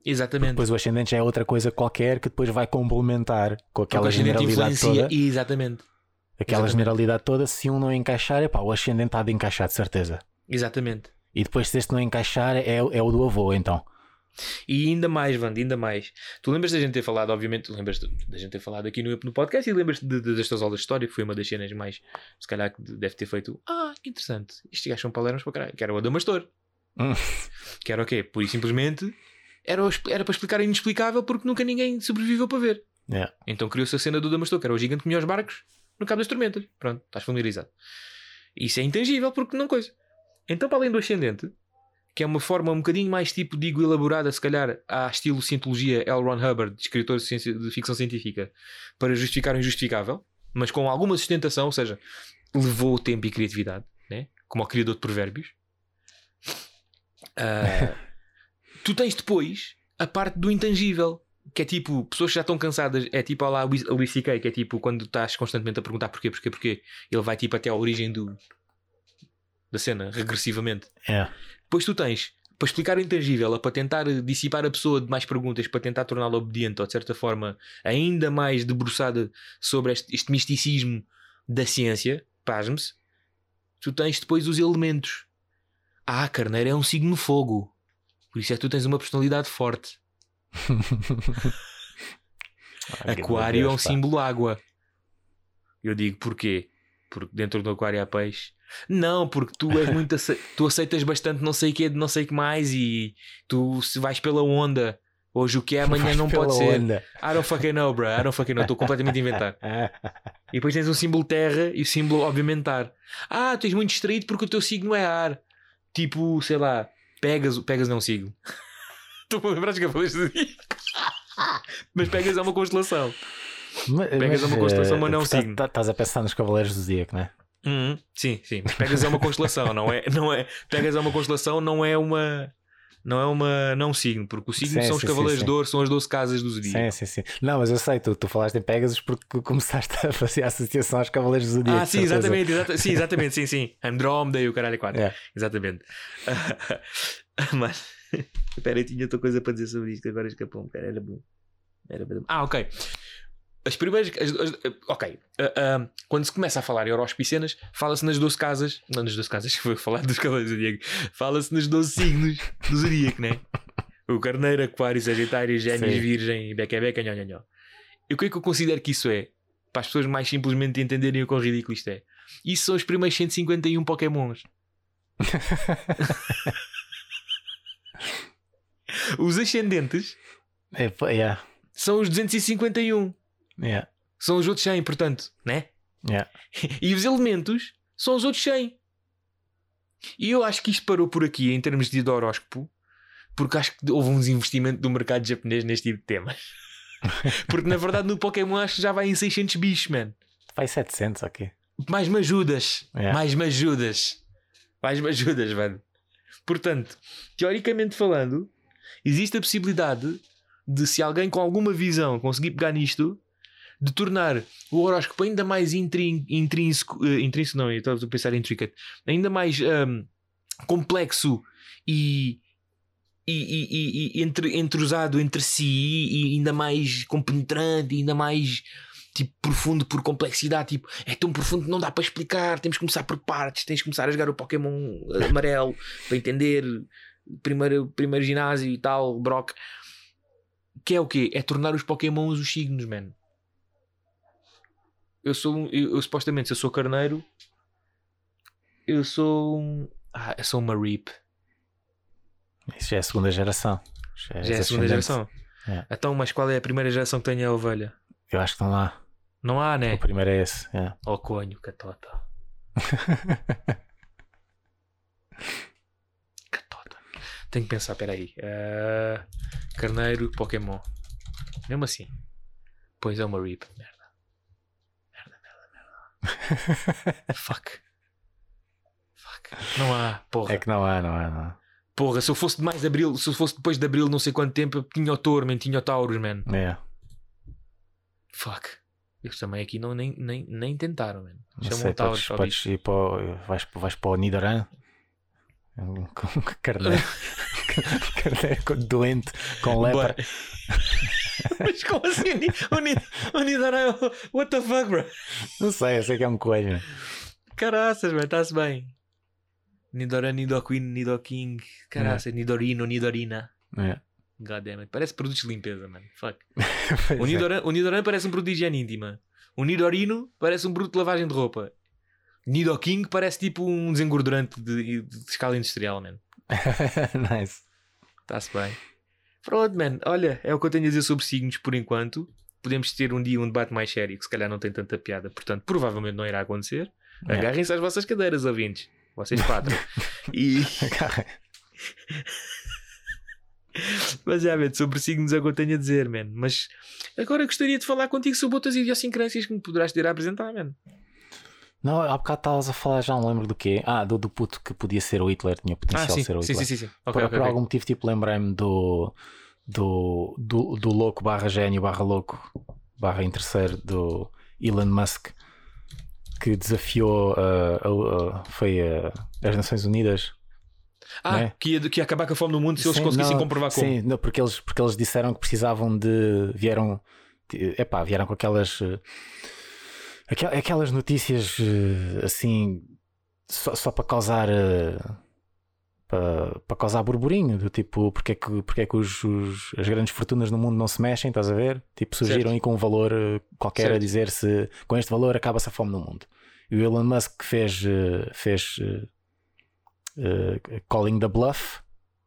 Exatamente. Depois o ascendente já é outra coisa qualquer que depois vai complementar com Porque aquela generalidade toda. Exatamente. Aquela Exatamente. generalidade toda, se um não encaixar, epá, o ascendente há de encaixar, de certeza. Exatamente. E depois, se este não encaixar, é, é o do avô, então. E ainda mais, Wanda, ainda mais. Tu lembras da gente ter falado, obviamente, tu lembras da gente ter falado aqui no, no podcast e lembras de, de, destas aulas de história, que foi uma das cenas mais, se calhar, que deve ter feito. Ah, que interessante. Estes gajos são palermas para caralho. Que era o Adamastor. Hum. Que era o quê? Por e simplesmente era, o- era para explicar inexplicável porque nunca ninguém sobreviveu para ver. Yeah. Então criou-se a cena do Damastor, que era o gigante que comia os barcos no Cabo das Tormentas. Pronto, estás familiarizado. Isso é intangível porque não coisa. Então, para além do ascendente, que é uma forma um bocadinho mais tipo, digo, elaborada, se calhar, à estilo cientologia L. Ron Hubbard, escritor de, ciência- de ficção científica, para justificar o injustificável, mas com alguma sustentação, ou seja, levou tempo e criatividade, né? como o criador de provérbios. Ah, tu tens depois a parte do intangível, que é tipo, pessoas que já estão cansadas, é tipo lá a Luís C.K., que é tipo quando estás constantemente a perguntar porquê, porquê, porquê, ele vai tipo até à origem do da cena, regressivamente. Yeah. Depois tu tens, para explicar o intangível, é para tentar dissipar a pessoa de mais perguntas, para tentar torná-la obediente ou de certa forma ainda mais debruçada sobre este, este misticismo da ciência, pasme-se, tu tens depois os elementos. Ah, carneiro é um signo fogo. Por isso é que tu tens uma personalidade forte. Aquário é um símbolo água. Eu digo porquê? Porque dentro do aquário há peixe. Não, porque tu és muito ace- tu aceitas bastante não sei o que de não sei o que mais e tu se vais pela onda. Hoje o que é amanhã Vais não pode ser. onda. I don't fucking know, bro. I don't fucking know. Estou completamente a inventar. E depois tens um símbolo terra e o símbolo obviamente ar. Ah, tu és muito distraído porque o teu signo é ar. Tipo, sei lá, pegas, pegas não é signo. Estou a lembrar de cavaleiros do dia. Mas pegas é uma constelação. Mas- Pegas uma constelação, eh, mas não um portanto, signo. tá- Estás a pensar nos Cavaleiros do Zodíaco, não é? Uhum, sim, sim. Mas Pegas é uma constelação, não é? Não é Pegas é uma constelação, não é uma. Não é uma. Não um signo, porque o signo Sim, são os sim, Cavaleiros sim, de Ouro, são as 12 casas do Zodíaco. Sim, sim, sim. Não, mas eu sei, tu, tu falaste em Pegasus porque começaste a fazer a associação aos Cavaleiros do Zodíaco. Ah, sim, exatamente, exata- sim, exatamente, sim, sim. Andrómeda e o caralho 4. É. Exatamente. Mas, espera, eu tinha outra coisa para dizer sobre isto, agora escapou-me, cara, era bom. Era bom. Ah, ok. As primeiras. as- as- ok. Ah, ah, quando se começa a falar em horóscopo e cenas, fala-se nas 12 casas. Não nas 12 casas, que foi falar dos cavaleiros do Zodíaco. Fala-se nos 12 signos do Zodíaco, né? O Carneiro, Aquário, Sagitário, Gêmeos, Sim. Virgem, Beca Beca, nhó, nhó, nhó. E o que é que eu considero que isso é? Para as pessoas mais simplesmente entenderem o quão ridículo isto é. Isso são os primeiros 151 Pokémons. Os ascendentes É, yeah, são os 251. Yeah, São os outros 100, portanto, né? yeah. E os elementos são os outros 100. E eu acho que isto parou por aqui em termos de horóscopo, porque acho que houve um desinvestimento do mercado japonês neste tipo de temas. porque na verdade no Pokémon acho que já vai em 600 bichos, man. Vai 700 aqui. Mais me ajudas. É. Mais me ajudas. Mais me ajudas, mano. Portanto, teoricamente falando, existe a possibilidade de, se alguém com alguma visão conseguir pegar nisto, de tornar o horóscopo ainda mais intrínseco. eh, intrínseco, não, eu estou a pensar intricate. Ainda mais ahm, complexo e. E, e, e- entre, entrosado entre si e ainda mais compenetrante, ainda mais tipo profundo por complexidade, tipo, é tão profundo que não dá para explicar, temos que começar por partes, tens que começar a jogar o Pokémon amarelo para entender primeiro, primeiro ginásio e tal, Brock. Que é o quê? É tornar os Pokémons os signos, man. Eu sou um, eu, eu, supostamente, se eu sou carneiro, eu sou um. Ah, eu sou uma Reap. Isso já é a segunda geração. Já é a és segunda ascendente. geração. É. Então, mas qual é a primeira geração que tem a ovelha? Eu acho que estão lá. Não há, né? O primeiro é esse. é. Oh, conho, catota. Catota. Tenho que pensar, peraí. Uh, carneiro, Pokémon. Mesmo assim. Pois é uma merda, merda. Fuck. Fuck. Não há, porra. É que não há, não há, não há. Porra, se eu fosse de mais de abril, se eu fosse depois de abril, não sei quanto tempo, eu tinha o touro, man, tinha o Taurus, man. É. Fuck. Eles também aqui não, nem, nem, nem tentaram, man. Chamam sei, o Taurus. podes, podes ir para o, vais, vais para o Nidoran com carneiro, carneiro doente com lepra. Mas como assim? O Nidoran. What the fuck, bro? Não sei, eu sei que é um coelho. né? Caraças, velho, está-se bem. Nidoran, Nidoqueen, Nidoking. Caraças, Nidorino, Nidorina. É. God damn it. Parece produtos de limpeza, mano. Fuck. O é. Nidoran, o Nidoran parece um produto de higiene íntima. O Nidorino parece um produto de lavagem de roupa. Nidoking parece tipo um desengordurante de, de escala industrial, man. nice. Está-se bem. Pronto, man. Olha, é o que eu tenho a dizer sobre signos por enquanto. Podemos ter um dia um debate mais sério que se calhar não tem tanta piada, portanto, provavelmente não irá acontecer. É. Agarrem-se às vossas cadeiras, ouvintes. Vocês quatro. e. Mas já, man, sobre signos é o que eu tenho a dizer, man. Mas agora gostaria de falar contigo sobre outras idiosincrâncias que me poderás ter a apresentar, man. Não, há bocado estavas a falar, já não lembro do quê. Ah, do, do puto que podia ser o Hitler, tinha potencial Ah, sim. de ser o sim, Hitler. sim, sim, sim. por Ok, ok, por ok. algum motivo, tipo, lembrei-me do, do, do, do louco barra gênio barra louco barra interesseiro do Elon Musk que desafiou uh, a- a- foi uh, as Nações Unidas. Ah, é? que, ia, que ia acabar com a fome no mundo se eles Sim, conseguissem não, comprovar como. Sim, não, porque, eles, porque eles disseram que precisavam de. Vieram. de- Epá, vieram com aquelas. Aquel- Aquelas notícias eh, assim. Só, só para causar. eh, Para, para causar burburinho, do tipo, porque é que, porque é que os, os- as grandes fortunas no mundo não se mexem, estás a ver? Tipo, surgiram Certo. aí com um valor eh, qualquer a Certo. dizer se com este valor acaba-se a fome no mundo. E o Elon Musk fez, fez eh, calling the bluff,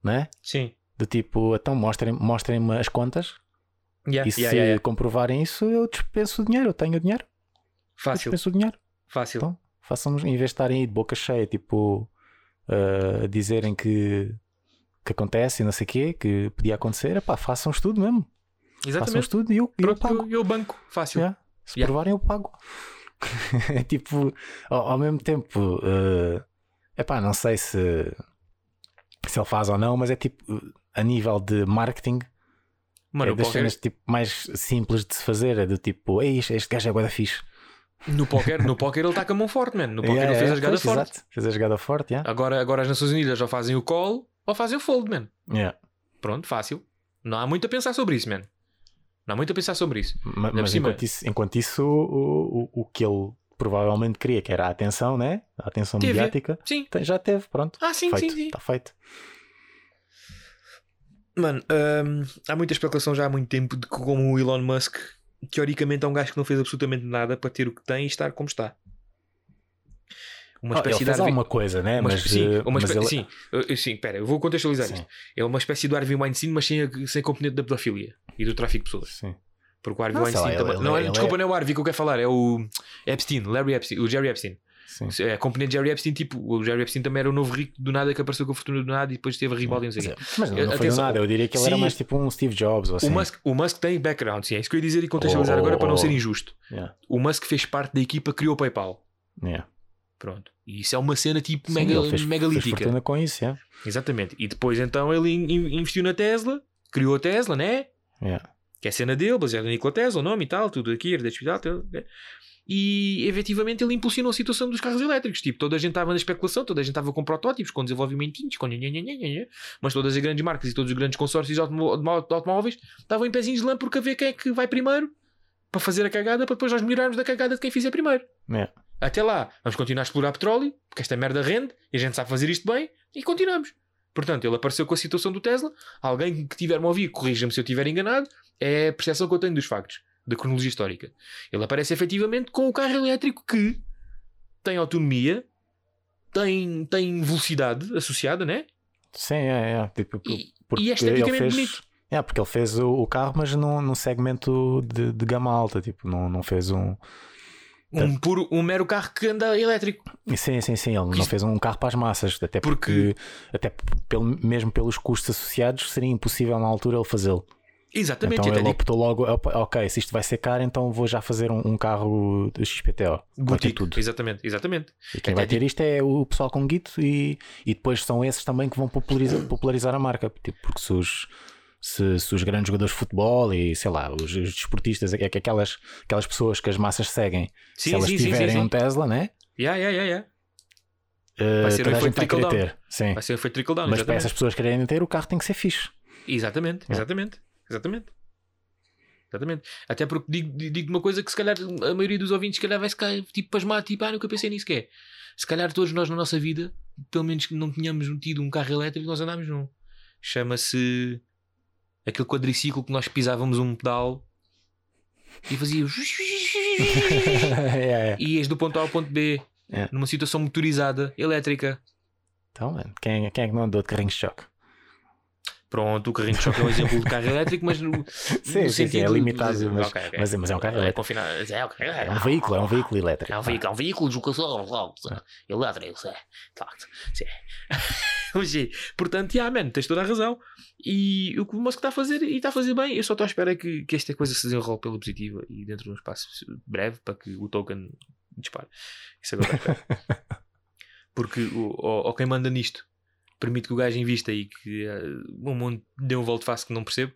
né? Sim. Do tipo, então mostrem- mostrem-me as contas Yeah, e se yeah, yeah, comprovarem isso, eu dispenso o dinheiro, eu tenho o dinheiro, Fácil, dispenso o dinheiro. fácil. Então, façam-nos, em vez de estarem aí de boca cheia, tipo, uh, a dizerem que, que acontece e não sei o quê, que podia acontecer, epá, façam um estudo mesmo. Façam um Exatamente. estudo e eu, e eu Pronto, pago. eu, eu banco. Fácil. Yeah. Se Yeah. provarem, eu pago. é tipo, ao, ao mesmo tempo, é epá, não sei se, se ele faz ou não, mas é tipo, a nível de marketing, Mano, é o das cenas tipo, mais simples de se fazer. É do tipo, Ei, este, gajo é bué da fixe. No póquer, no póquer ele está com a mão forte, mano. No póquer Yeah, ele fez yeah, a jogada pois, forte. exato. Fez a jogada forte, yeah. Agora, agora as Nações Unidas já fazem o call ou fazem o fold, man. Yeah. Pronto, fácil. Não há muito a pensar sobre isso, man. Não há muito a pensar sobre isso. Ma- por Mas cima- enquanto isso, enquanto isso o, o, o que ele provavelmente queria, que era a atenção, né? A atenção Teve. mediática, Sim. já teve, pronto. Ah, sim, feito, sim, sim. Está feito. Mano, hum, há muita especulação já há muito tempo de que como o Elon Musk, teoricamente, é um gajo que não fez absolutamente nada para ter o que tem e estar como está. Uma Ah, espécie ele de Harvey- alguma coisa, né? uma mas, espé- sim, eh, uma mas ele- sim, sim, pera, eu vou contextualizar Sim. isto. É uma espécie do Harvey Weinstein, mas sem, a- sem componente da pedofilia e do tráfico de pessoas. Sim. Porque o Harvey Não, lá, Weinstein ele- também. ele- não, é- ele desculpa, é- não é o Harvey que eu quero falar, é o Epstein, Larry Epstein, o Jerry Epstein. Sim. É a componente de Jerry Epstein, tipo, o Jerry Epstein também era o novo rico do nada que apareceu com a fortuna do nada e depois teve a ribalda e não sei o quê. Mas não, não foi do nada, eu diria que ele era sim. mais tipo um Steve Jobs ou assim. O, Musk, o Musk tem background, sim, é isso que eu ia dizer e contextualizar Oh, agora para não oh. ser injusto. Yeah, O Musk fez parte da equipa que criou o PayPal. yeah. Pronto. E isso é uma cena tipo Sim, mega, ele fez, fez megalítica. fortuna com isso. Exatamente. E depois então ele in- in- investiu na Tesla, criou a Tesla, né? Yeah. Que é a cena dele, baseada no Nikola Tesla, o nome e tal, tudo aqui, herdeiro hospital, tudo? E efetivamente ele impulsionou a situação dos carros elétricos. Tipo, toda a gente estava na especulação, toda a gente estava com protótipos, com desenvolvimentinhos, com mas todas as grandes marcas e todos os grandes consórcios de automó- automóveis estavam em pezinhos de lã porque a ver quem é que vai primeiro para fazer a cagada para depois nós melhorarmos da cagada de quem fizer primeiro. Yeah. Até lá, vamos continuar a explorar petróleo, porque esta merda rende e a gente sabe fazer isto bem e continuamos. Portanto, ele apareceu com a situação do Tesla. Alguém que tiver-me a ouvir, corrija-me se eu estiver enganado, é a percepção que eu tenho dos factos, da cronologia histórica. Ele aparece efetivamente com o carro elétrico que tem autonomia, tem, tem velocidade associada, né? Sim, é, é. Tipo, E, porque e é esteticamente fez, bonito. É, porque ele fez o, o carro, mas num, num segmento de, de gama alta, tipo, não, não fez um. Um, puro, um mero carro que anda elétrico. Sim, sim, sim, ele não fez um carro para as massas, até Porque- porque, até pelo, mesmo pelos custos associados, seria impossível na altura ele fazê-lo. Exatamente. Então ele optou logo, "Opa, ok, se isto vai ser caro, então vou já fazer um, um carro XPTO. Boutique. tudo. Exatamente, exatamente. E quem Até vai ter isto é o pessoal com Git e, e depois são esses também que vão popularizar, popularizar a marca. Tipo, porque se os, se, se os grandes jogadores de futebol e sei lá, os, os desportistas, é que aquelas, aquelas pessoas que as massas seguem, Sim, se elas sim, tiverem sim. um Tesla, né? Yeah, yeah, yeah, yeah. Uh, Vai ser um efeito ter. Sim. Vai ser um efeito trickle down. Mas para exatamente. essas pessoas quererem ter, o carro tem que ser fixe. Exatamente, É. exatamente, exatamente. Até porque digo, digo uma coisa que se calhar a maioria dos ouvintes se calhar vai ficar tipo pasmado, tipo, ah, nunca pensei nisso que é. Se calhar todos nós na nossa vida, pelo menos que não tínhamos tido um carro elétrico, nós andámos num. Chama-se aquele quadriciclo que nós pisávamos um pedal e fazia. É, é. e ias do ponto A ao ponto B É. numa situação motorizada, elétrica. Então, quem, quem é que não andou de carrinho de choque? Pronto, o carrinho de choque é um exemplo de carro elétrico, mas no, Sim, no sim, sim, é limitado, mas- Ok, ok. mas é- mas é um carro É, elétrico. confinado- é, ok, É um veículo, é um veículo elétrico. É um veículo, é um veículo de locação, elétrico, é, de facto. Sim. Portanto, yeah, man, tens toda a razão. E o que o Musk está a fazer, e está a fazer bem, eu só estou à espera que, que esta coisa se desenrole pela positiva e dentro de um espaço breve para que o token dispare. Isso agora espera. Porque o, ou, ou quem manda nisto permite que o gajo invista e que eh, o mundo dê um volto face que não percebo,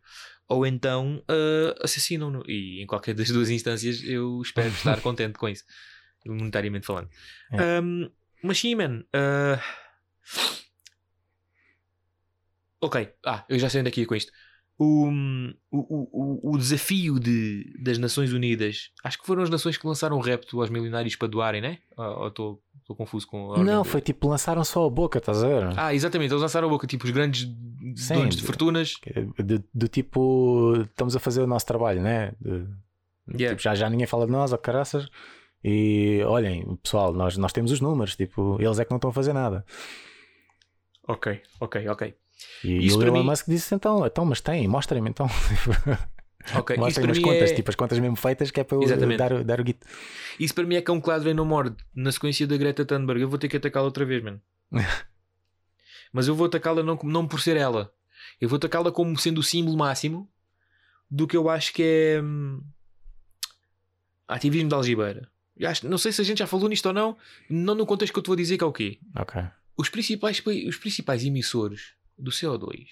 ou então eh, assassinam-no. E em qualquer das duas instâncias eu espero estar contente com isso, monetariamente falando. É. Um, mas sim, man. eh, Ok, ah, eu já sei onde é que ia com isto. O, o, o, o desafio de, das Nações Unidas, acho que foram as nações que lançaram o repto aos milionários para doarem, né? Ou estou estou confuso com a Não, foi tipo, lançaram só a boca, estás a ver? Ah, exatamente, eles lançaram a boca, tipo os grandes Sim, donos de fortunas. Do, do tipo, estamos a fazer o nosso trabalho, né? De- Yeah. tipo, já, já ninguém fala de nós, ó caraças. E olhem, pessoal, nós, nós temos os números, tipo, eles é que não estão a fazer nada. Ok, ok, ok. E, Isso o Elon mim- Musk disse então, então, mas tem, mostrem-me então. Ok, isso mostrem-me para, as mim contas, é, tipo, as contas mesmo feitas, que é para eu Exatamente. dar, o- dar o guito. isso para mim é cão claro e não morde. Na sequência da Greta Thunberg, eu vou ter que atacá-la outra vez, mano. Mas eu vou atacá-la não, não por ser ela. Eu vou atacá-la como sendo o símbolo máximo do que eu acho que é hum, ativismo de algibeira. Acho- não sei se a gente já falou nisto ou não, não no contexto que eu te vou dizer que é o quê. Ok. Os principais, pa- os principais emissores do CO2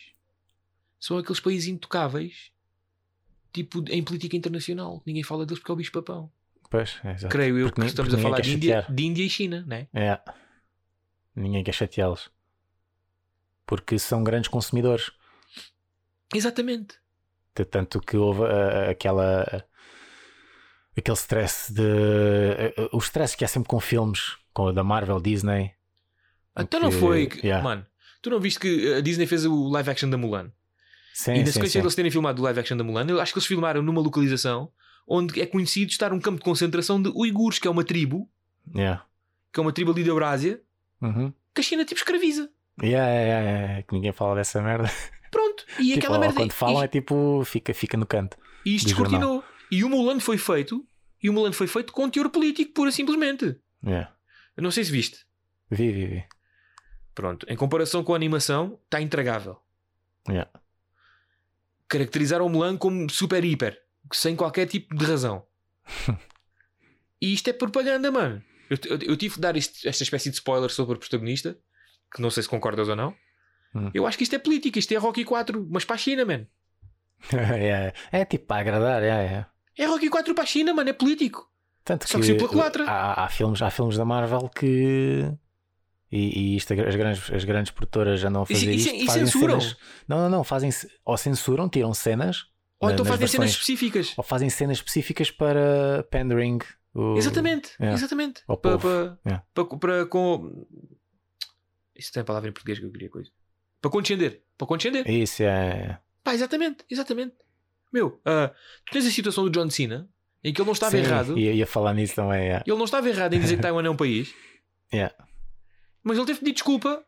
são aqueles países intocáveis, tipo em política internacional. Ninguém fala deles porque é o bicho-papão. Pois, é. Creio eu Porque que estamos a falar de Índia, de Índia e China, né? É. Ninguém quer chateá-los. Porque são grandes consumidores. Exatamente. De Tanto que houve ah, aquela. ah, aquele stress de. ah, ah, o stress que há sempre com filmes, com o da Marvel, Disney. Então não que- foi. que- yeah. Mano, tu não viste que a Disney fez o live action da Mulan? Sim, e na sim, sequência sim. eles terem filmado o live action da Mulan, eu acho que eles filmaram numa localização onde é conhecido estar um campo de concentração de uigures, que é uma tribo, Yeah. que é uma tribo ali da Eurásia, Uhum. que a China tipo escraviza. Yeah, yeah, yeah, que ninguém fala dessa merda. Pronto. E Tipo, aquela merda. quando falam e, é tipo, fica, fica no canto. e isto descortinou. E o Mulan foi feito. E o Mulan foi feito com teor político, pura e simplesmente. Yeah. Eu não sei se viste. Vi, vi, vi. Pronto. Em comparação com a animação, está intragável. Yeah. Caracterizaram o Mulan como super hiper, sem qualquer tipo de razão. e isto é propaganda, mano. Eu, eu, eu tive de dar esta espécie de spoiler sobre o protagonista, que não sei se concordas ou não. Hum. Eu acho que isto é política, isto é Rocky 4, mas para a China, mano. é, é tipo para agradar, é, é. É Rocky 4 para a China, mano, é político. Tanto Só que sim pela culatra. há, há filmes, há filmes da Marvel que. E, e isto, as, grandes, as grandes produtoras já não a fazer e, isto. e fazem censuram. cenas- não, não, não. Fazem, ou censuram, tiram cenas. Ou na- então fazem cenas versões- específicas. Ou fazem cenas específicas para pandering. o- Exatamente, Yeah. exatamente. Para, para, Yeah. para, para com. Isso tem a palavra em português que eu queria coisa. Para condescender. Para condescender. Isso é. Pá, exatamente, exatamente. Meu, ah, tu tens a situação do John Cena em que ele não estava Sim, errado. Ia, ia falar nisso também. É. Ele não estava errado em dizer que Taiwan é um país. Yeah. Mas ele teve de pedir desculpa.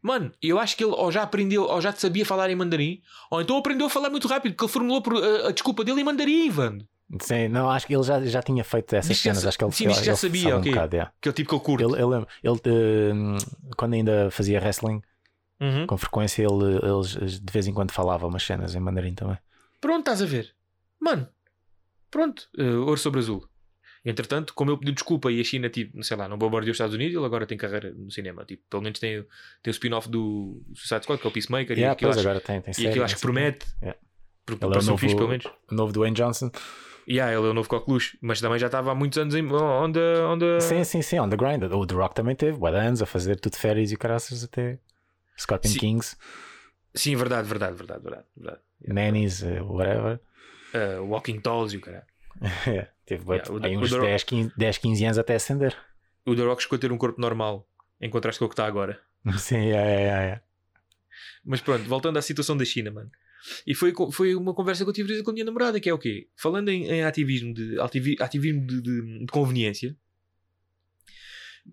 Mano, eu acho que ele ou já aprendeu, ou já te sabia falar em mandarim, ou então aprendeu a falar muito rápido, porque ele formulou por- a, a desculpa dele em mandarim, Ivan. Sim, não, acho que ele já, já tinha feito essas Diz já cenas. Acho que ele, sim, que já ele sabia, um ok. bocado, yeah. Que é o tipo que ele curte. Ele, ele, ele, eh, quando ainda fazia wrestling, Uhum. com frequência, ele, eles de vez em quando falava umas cenas em mandarim também. Pronto, estás a ver. Mano, pronto, eh, ouro sobre azul. Entretanto, como ele pediu desculpa e a China, tipo, sei lá, não bombardeou os Estados Unidos, ele agora tem carreira no cinema. Tipo, pelo menos tem, tem o spin-off do Suicide Squad, que é o Peacemaker, e Yeah, aquilo pois acho, agora tem, tem e série, aquilo acho que não sei o quê. promete. Yeah. Porque Ele é o novo, fixe, pelo menos. o novo Dwayne Johnson. Yeah, ele é o novo coqueluche, mas também já estava há muitos anos em on the, on the... Sim, sim, sim, on the grind. O The Rock também teve, bué anos a fazer tudo férias e o caraças até Scorpion Sim. Kings, Sim, verdade, verdade, verdade, verdade. verdade. Yeah. Nannies, eh, whatever. Uh, Walking Talls e o caralho. É, teve Yeah, o- aí o uns The Rock- 10 15, 10, 15 anos até acender. O The Rock chegou a ter um corpo normal, em contraste com o que está agora. Sim, é, é, é. Mas pronto, voltando à situação da China, mano. E foi, foi uma conversa que eu tive com a minha namorada, que é o quê? Falando em, em ativismo, de, ativi- ativismo de, de- de conveniência,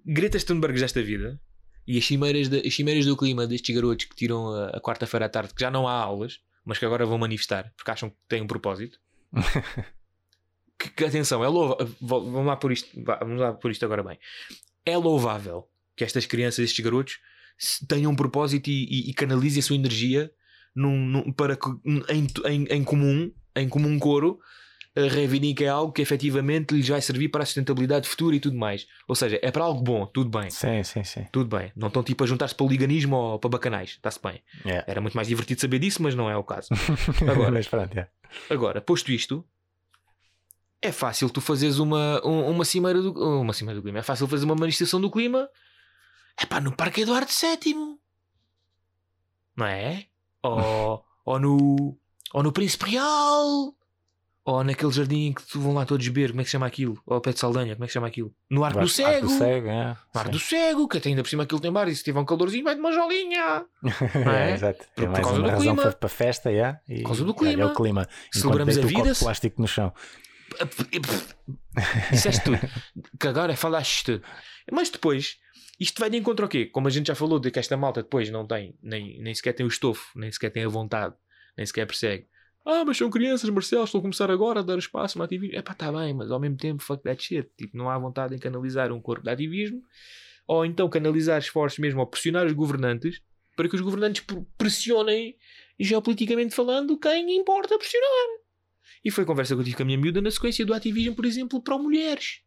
Greta Thunberg desta vida e as cimeiras, da- as cimeiras do clima destes garotos que tiram a, a quarta-feira à tarde, que já não há aulas, mas que agora vão manifestar porque acham que têm um propósito. que, que, atenção, é louvável. Vamos lá por isto, vamos lá por isto agora bem. É louvável que estas crianças, estes garotos, tenham um propósito e, e- e canalizem a sua energia num- num- para que em, em, em comum, em comum coro, eh, reivindiquem algo que efetivamente lhes vai servir para a sustentabilidade futura e tudo mais. Ou seja, é para algo bom, tudo bem. Sim, sim, sim. Tudo bem. Não estão tipo a juntar-se para o liganismo ou para bacanais. Está-se bem. Yeah. Era muito mais divertido saber disso, mas não é o caso. Agora. Mas pronto, yeah. Agora, posto isto, é fácil tu fazeres uma, um- uma cimeira do uma cimeira do clima. É fácil fazer uma manifestação do clima. É pá, no Parque Eduardo VII. Não é? Ou, ou no ou no Príncipe Real. Ou naquele jardim que tu vão lá todos beber, como é que se chama aquilo? Ou ao pé de Saldanha, como é que se chama aquilo? No Arco do Arco Cego. do Cego, yeah. No Arco do Cego, que até ainda por cima aquilo tem bar e se tiver um calorzinho vai de uma jolinha. é? Exato. Por- É por mais causa uma do razão clima. para, para a festa, yeah. e, Por causa do clima. É o clima. Enquanto Celebramos a vida. plástico no chão. Disseste tudo. Que agora falaste. Mas depois, isto vai de encontro ao quê? Como a gente já falou, de que esta malta depois não tem, nem, nem sequer tem o estofo, nem sequer tem a vontade, nem sequer persegue. Ah, mas são crianças, Marcelo, estão a começar agora a dar espaço no ativismo. É pá, está bem, mas ao mesmo tempo, fuck that shit. Tipo, não há vontade em canalizar um corpo de ativismo ou então canalizar esforços mesmo ou pressionar os governantes para que os governantes pr- pressionem, geopoliticamente falando, quem importa pressionar. E foi conversa que eu tive com a minha miúda na sequência do ativismo, por exemplo, para mulheres.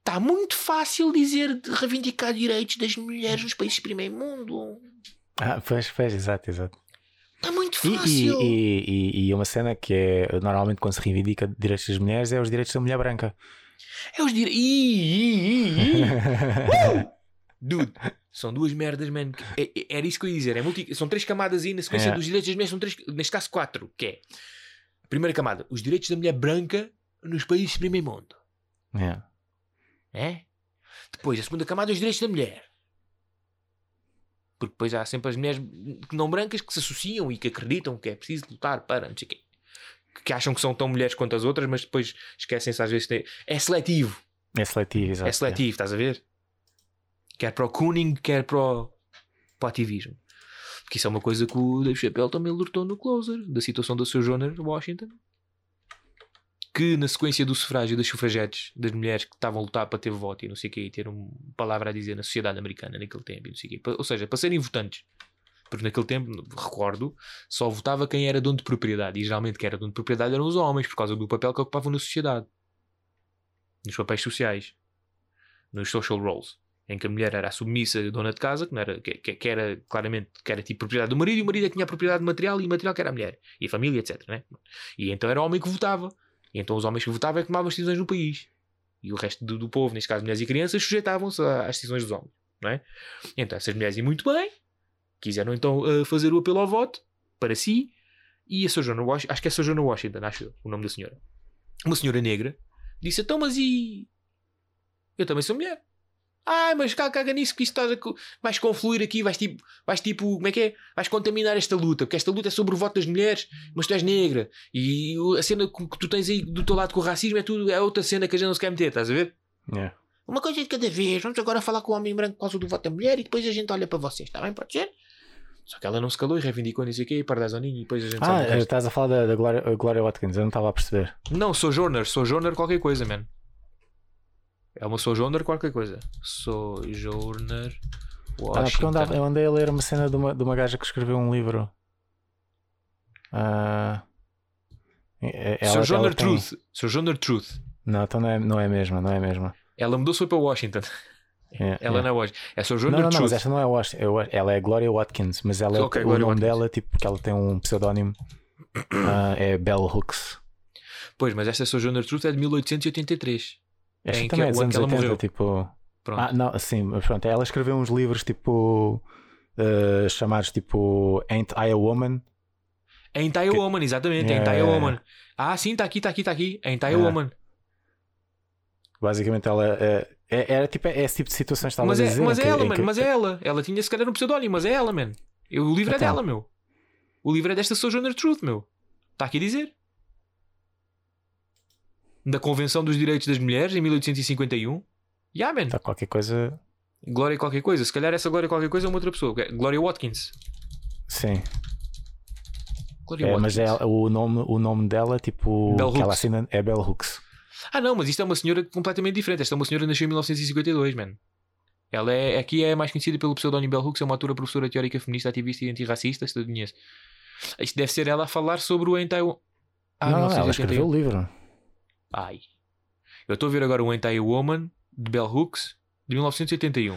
Está muito fácil dizer de reivindicar direitos das mulheres nos países de primeiro mundo. Ah, pois, pois, exato, exato. Está muito fácil. e, e, e- e uma cena que é normalmente quando se reivindica direitos das mulheres é os direitos da mulher branca. É os direitos. Dude, são duas merdas, man. É- é- Era isso que eu ia dizer. É multi- São três camadas aí na sequência É. dos direitos das mulheres. São três, neste caso, quatro. Que é. Primeira camada, os direitos da mulher branca nos países de primeiro mundo. Yeah. É? Depois, a segunda camada é os direitos da mulher. Porque depois há sempre as mulheres não brancas que se associam e que acreditam que é preciso lutar para não sei o quê. Que acham que são tão mulheres quanto as outras, mas depois esquecem-se às vezes. de- É seletivo. É seletivo, exato. É seletivo, estás a ver? Quer para o cooning, quer para o, para o ativismo. Porque isso é uma coisa que o Dave Chappelle também alertou no Closer, da situação do seu Joner Washington. Que na sequência do sufrágio das sufragetes, das mulheres que estavam a lutar para ter voto e não sei o quê, e ter uma palavra a dizer na sociedade americana naquele tempo, não sei o quê. Ou seja, para serem votantes. Porque naquele tempo, recordo, só votava quem era dono de propriedade. E geralmente quem era dono de propriedade eram os homens, por causa do papel que ocupavam na sociedade. Nos papéis sociais. Nos social roles. Em que a mulher era a submissa dona de casa, que, não era, que, que- era claramente que era tipo propriedade do marido, e o marido é tinha a propriedade material e material que era a mulher. E a família, etc. Né? E então era o homem que votava. E então os homens que votavam é que tomavam as decisões no país. E o resto do, do povo, neste caso mulheres e crianças, sujeitavam-se às decisões dos homens. Não é? Então essas mulheres iam muito bem, quiseram então eh, fazer o apelo ao voto para si, e a Sojana Washington, acho que é Sojana Washington, acho o nome da senhora, uma senhora negra, disse: Então, mas e. Eu também sou mulher. Ai, mas caga, caga nisso que isto estás a, vais confluir aqui, vais tipo, vais tipo, como é que é? Vais contaminar esta luta, porque esta luta é sobre o voto das mulheres, mas tu és negra. E a cena que tu tens aí do teu lado com o racismo é, tudo, é outra cena que a gente não se quer meter, estás a ver? Yeah. Uma coisa de cada vez, vamos agora falar com o homem branco por causa do voto da mulher e depois a gente olha para vocês, está bem? Pode ser? Só que ela não se calou e reivindicou não sei o quê, para dar zoninha e depois a gente Ah, estás a falar da, da Gloria, Gloria Watkins, eu não estava a perceber. Não, sou Joner, sou Joner qualquer coisa, man. É uma sou Joner qualquer coisa. Sou Joner Ah, porque eu, andava- Washington. eu andei a ler uma cena de uma, de uma gaja que escreveu um livro. É- ela- tem- Truth. Sou Joner Truth. Não, então não é, não é a mesma, não é a mesma. Ela mudou-se foi para Washington. É, Ela é. não é Washington. É sou Não, não, não, Truth. mas esta não é Wash, é Wa- ela é Gloria Watkins, mas ela é Ok, o Gloria nome Watkins. dela, tipo, porque ela tem um pseudónimo, ah, é Bell Hooks. Pois, mas esta sou Joner Truth é de 1883. Esta Em que também é é dos anos que ela 80, morreu. tipo. Pronto. Ah, não, sim, pronto, ela escreveu uns livros tipo. ah, chamados tipo Ain't I a Woman? Ain't I a que- Woman, exatamente. Ain't Yeah, I a Woman. Ah, sim, está aqui, está aqui, está aqui. Ain't I a Yeah. Woman. Basicamente ela é, é- era tipo é esse tipo de situações que Mas a é, dizer. mas é que- ela, em man. que- Mas é ela. Ela tinha se calhar um pseudónimo, mas é ela, man. Eu- O livro é Então. dela, meu. O livro é desta Sojourner Truth, meu. Está aqui a dizer. Da Convenção dos Direitos das Mulheres, em 1851. Yeah, man. Está qualquer coisa. Glória qualquer coisa. Se calhar essa Glória qualquer coisa é uma outra pessoa. Glória Watkins. Sim. Glória É, Watkins. mas é, o, nome, o nome dela, tipo. Bell ela Hooks. assina é Bell Hooks. Ah, não, mas isto é uma senhora completamente diferente. Esta é uma senhora que nasceu em 1952, man. Ela é, aqui é mais conhecida pelo pseudónimo Bell Hooks, é uma autora, professora teórica feminista, ativista e antirracista estadunidense. Isto deve ser ela a falar sobre o Hentai. Ah, não, ela 1981. escreveu o livro. Ai. Eu estou a ver agora o Hentai Woman de Bell Hooks de 1981.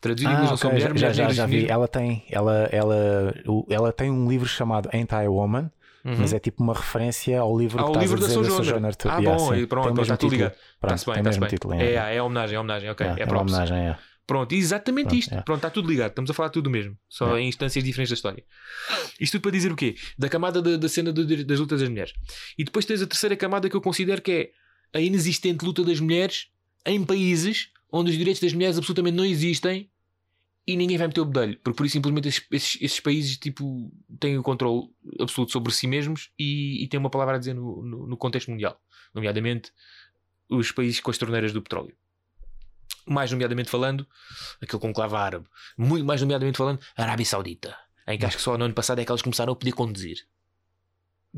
Traduzido em inglês Ah, não são ok, já, já, já, já vi. Ela tem, ela, ela, ela tem um livro chamado Anti-Woman, Uhum. mas é tipo uma referência ao livro Ao que estás livro a da Sojourner. Ah, Yeah, bom, sim. pronto, Tem título. ligado. Está-se bem, está-se bem. título. É, é, é homenagem, é homenagem, ok. É é homenagem, é. Pronto, exatamente Pronto, isto. é. Pronto, está tudo ligado. Estamos a falar tudo do mesmo. Só É. em instâncias diferentes da história. Isto tudo para dizer o quê? Da camada da, da cena dire- das lutas das mulheres. E depois tens a terceira camada que eu considero que é a inexistente luta das mulheres em países onde os direitos das mulheres absolutamente não existem e ninguém vai meter o bedelho. Porque por isso simplesmente esses, esses- esses países tipo, têm o controle absoluto sobre si mesmos e, e têm uma palavra a dizer no, no- no contexto mundial. Nomeadamente os países com as torneiras do petróleo. Mais nomeadamente falando, aquele conclave árabe. Muito mais nomeadamente falando, Arábia Saudita. Em que acho que só no ano passado é que elas começaram a poder conduzir.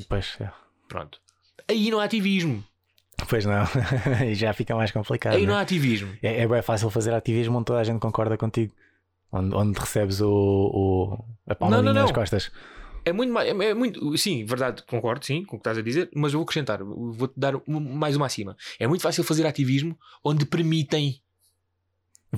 Pois, é. Pronto. Aí não há ativismo. pois não. E já fica mais complicado. Aí né? não há ativismo. É, é bem fácil fazer ativismo onde toda a gente concorda contigo. Onde, onde recebes o, o, a palmadinha Não, não, nas não. costas. É muito mais. É, é muito, sim, verdade, concordo, sim, com o que estás a dizer, mas eu vou acrescentar, vou-te dar mais uma acima. É muito fácil fazer ativismo onde permitem,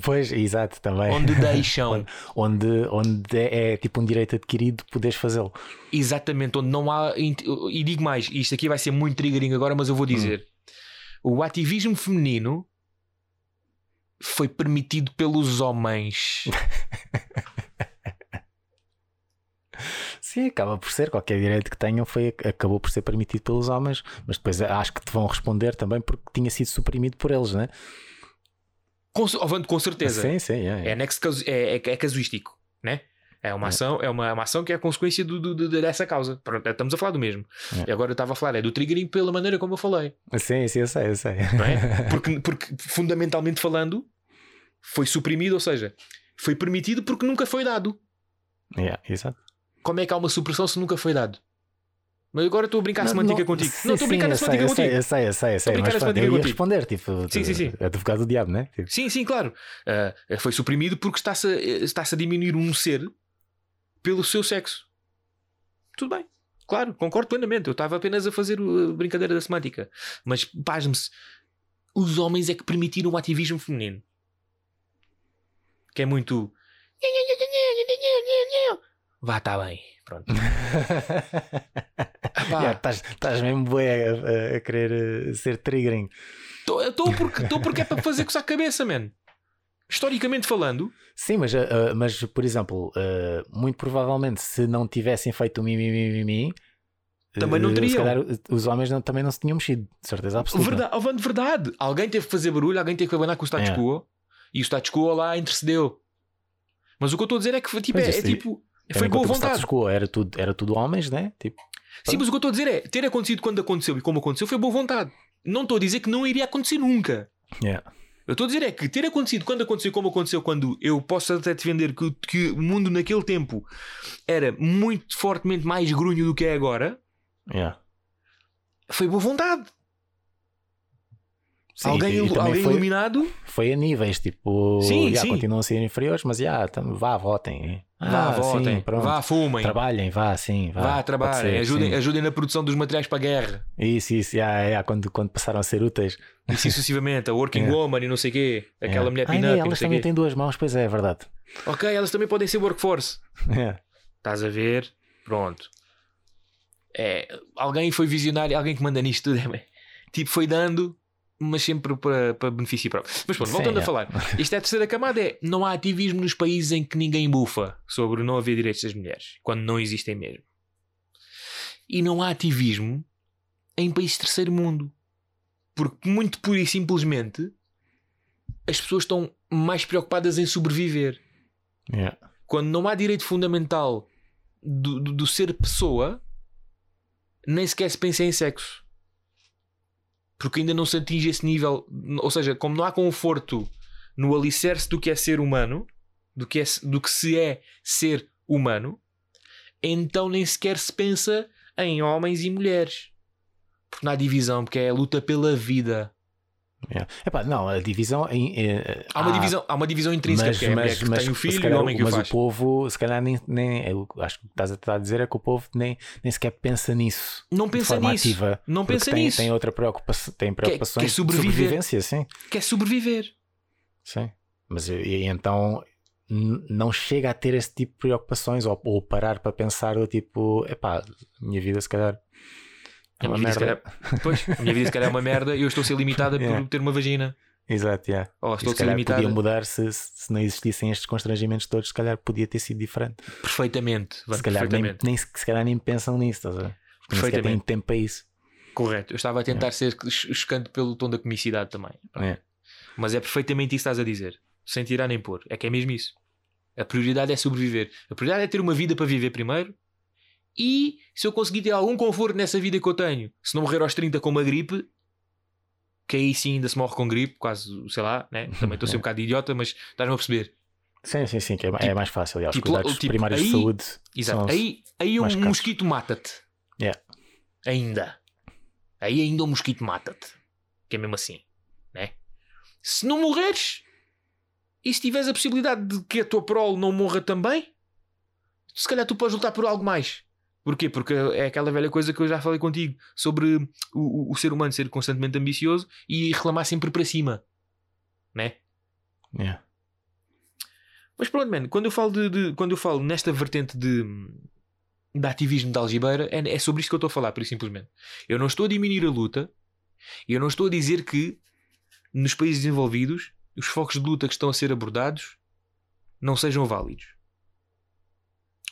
Pois, exato, também. onde deixam. onde, onde é, é tipo um direito adquirido poderes fazê-lo. Exatamente, onde não há. E digo mais, isto aqui vai ser muito triggering agora, mas eu vou dizer: o ativismo feminino foi permitido pelos homens. Sim, acaba por ser. Qualquer direito que tenham foi, acabou por ser permitido pelos homens, mas depois acho que te vão responder também porque tinha sido suprimido por eles, né? Com, oh, com certeza. Sim, sim, é. É, nexo casu- é, é, é casuístico, né? É uma É. ação, é uma, uma ação que é consequência do, do- do- dessa causa. Pronto, estamos a falar do mesmo. É. E agora eu estava a falar, é do triggering pela maneira como eu falei, Sim, sim, eu sei, eu sei. é? Porque, porque fundamentalmente falando, foi suprimido, ou seja, foi permitido porque nunca foi dado. Yeah, exato. Como é que há uma supressão se nunca foi dado? Mas agora estou a brincar semântica contigo. sim, não, estou a brincar sim, na semântica contigo. Eu sei, eu sei, eu sei. a brincar na semântica contigo. responder, tipo, Sim, sim, sim. advogado do diabo, né? Tipo, Sim, sim, claro. Ah, foi suprimido porque está-se a, está-se a diminuir um ser pelo seu sexo. Tudo bem. Claro, concordo plenamente. Eu estava apenas a fazer uh, a brincadeira da semântica. Mas, pasme-se, os homens é que permitiram o ativismo feminino. Que é muito. Vá, está bem. Pronto. Yeah, Estás estás mesmo bué a, a- a querer eh, ser triggering. Estou porque, tô porque é para fazer coçar a cabeça, man. Historicamente falando, Sim, mas, eh, mas por exemplo, eh, muito provavelmente se não tivessem feito o mimimi, Também não teriam. Se calhar os homens não- também não se tinham mexido, de certeza absoluta. Verdade, oh, verdade. Alguém teve que fazer barulho, alguém teve que abanar com o status É. quo e o status quo lá intercedeu. Mas o que eu estou a dizer é que foi, tipo, é, é tipo, foi o vontade. status quo era tudo, era tudo homens, né? Tipo, Sim, mas o que eu estou a dizer é ter acontecido quando aconteceu e como aconteceu foi boa vontade. Não estou a dizer que não iria acontecer nunca. yeah. Eu estou a dizer é que ter acontecido quando aconteceu como aconteceu quando eu posso até defender que, que o mundo naquele tempo era muito fortemente mais grunho do que é agora, Yeah. foi boa vontade. Sim, alguém e- e alguém foi, iluminado foi a níveis, tipo, Sim, yeah, sim. continuam a ser inferiores, mas yeah, tam- vá, votem. Vá, Ah, votem, sim, pronto. vá, fumem, Trabalhem, vá, sim, vá. vá, trabalhem, ser, ajudem, sim. ajudem na produção dos materiais para a guerra. Isso, isso, yeah, yeah, quando, quando passaram a ser úteis. E assim sucessivamente, a Working Yeah. Woman e não sei o quê, aquela Yeah. mulher Ah, pin-up é, não elas também quê. têm duas mãos, pois é, é verdade. Ok, elas também podem ser workforce. Yeah. Estás a ver? Pronto. É, alguém foi visionário, alguém que manda nisto tudo. É, tipo, foi dando, mas sempre para, para benefício próprio. Mas pronto, Sim, voltando a é. falar. Isto é a terceira camada: é não há ativismo nos países em que ninguém bufa sobre não haver direitos das mulheres, quando não existem mesmo. E não há ativismo em países de terceiro mundo. Porque, muito pura e simplesmente, as pessoas estão mais preocupadas em sobreviver Yeah. quando não há direito fundamental do, do, do ser pessoa nem sequer se pensa em sexo. Porque ainda não se atinge esse nível. Ou seja, como não há conforto no alicerce do que é ser humano, do que, é, do que se é ser humano, então nem sequer se pensa em homens e mulheres. Porque não há divisão, porque é a luta pela vida. Yeah. Epá, não, a divisão. em- eh, Há uma, divisão, há uma divisão intrínseca, mas, é mas, que mas tem o filho e o calhar homem que o mas o povo, se calhar, nem, nem eu acho que estás a tentar dizer é que o povo nem, nem sequer pensa nisso. Não de pensa nisso. ativa. Não pensa tem, nisso. Tem outra preocupação, tem preocupações quer de sobreviver. sobrevivência, sim. Quer sobreviver. sim. Mas e, e então não chega a ter esse tipo de preocupações ou, ou parar para pensar do tipo, epá, minha vida se calhar é A uma merda. calhar, pois, a minha vida se calhar é uma merda e eu estou a ser limitada Yeah. por ter uma vagina. Exato, yeah. Ou E estou a se ser calhar limitada podia mudar se, se não existissem estes constrangimentos todos, se calhar podia ter sido diferente. perfeitamente. Se, calhar nem, perfeitamente. nem, se calhar nem pensam nisso, estás a ver? Porque nem Perfeitamente. tempo para isso. Correto. Eu estava a tentar ser ch- chocante pelo tom da comicidade também. É. Mas é perfeitamente isso que estás a dizer. Sem tirar nem pôr. É que é mesmo isso. A prioridade é sobreviver. A prioridade é ter uma vida para viver primeiro. E se eu conseguir ter algum conforto nessa vida que eu tenho, se não morrer aos 30 com uma gripe, que aí sim ainda se morre com gripe, quase, sei lá, né? também estou a ser um bocado idiota, mas estás-me a perceber. Sim, sim, sim, que é, é Tipo- mais fácil. aliás, tipo, cuidados tipo, primários aí- de saúde. Exato. Aí, aí um mais caros. mosquito mata-te. Yeah. Ainda. Aí ainda um mosquito mata-te. Que é mesmo assim. Né? Se não morreres, e se tiveres a possibilidade de que a tua prole não morra também, se calhar tu podes lutar por algo mais. Porquê? Porque é aquela velha coisa que eu já falei contigo sobre o, o, o ser humano ser constantemente ambicioso e reclamar sempre para cima. Né? Yeah. Mas pronto, mano, quando eu falo, de, de- quando eu falo nesta vertente de, de ativismo de algibeira, é, é sobre isto que eu estou a falar, por simplesmente. Eu não estou a diminuir a luta, e eu não estou a dizer que nos países desenvolvidos os focos de luta que estão a ser abordados não sejam válidos.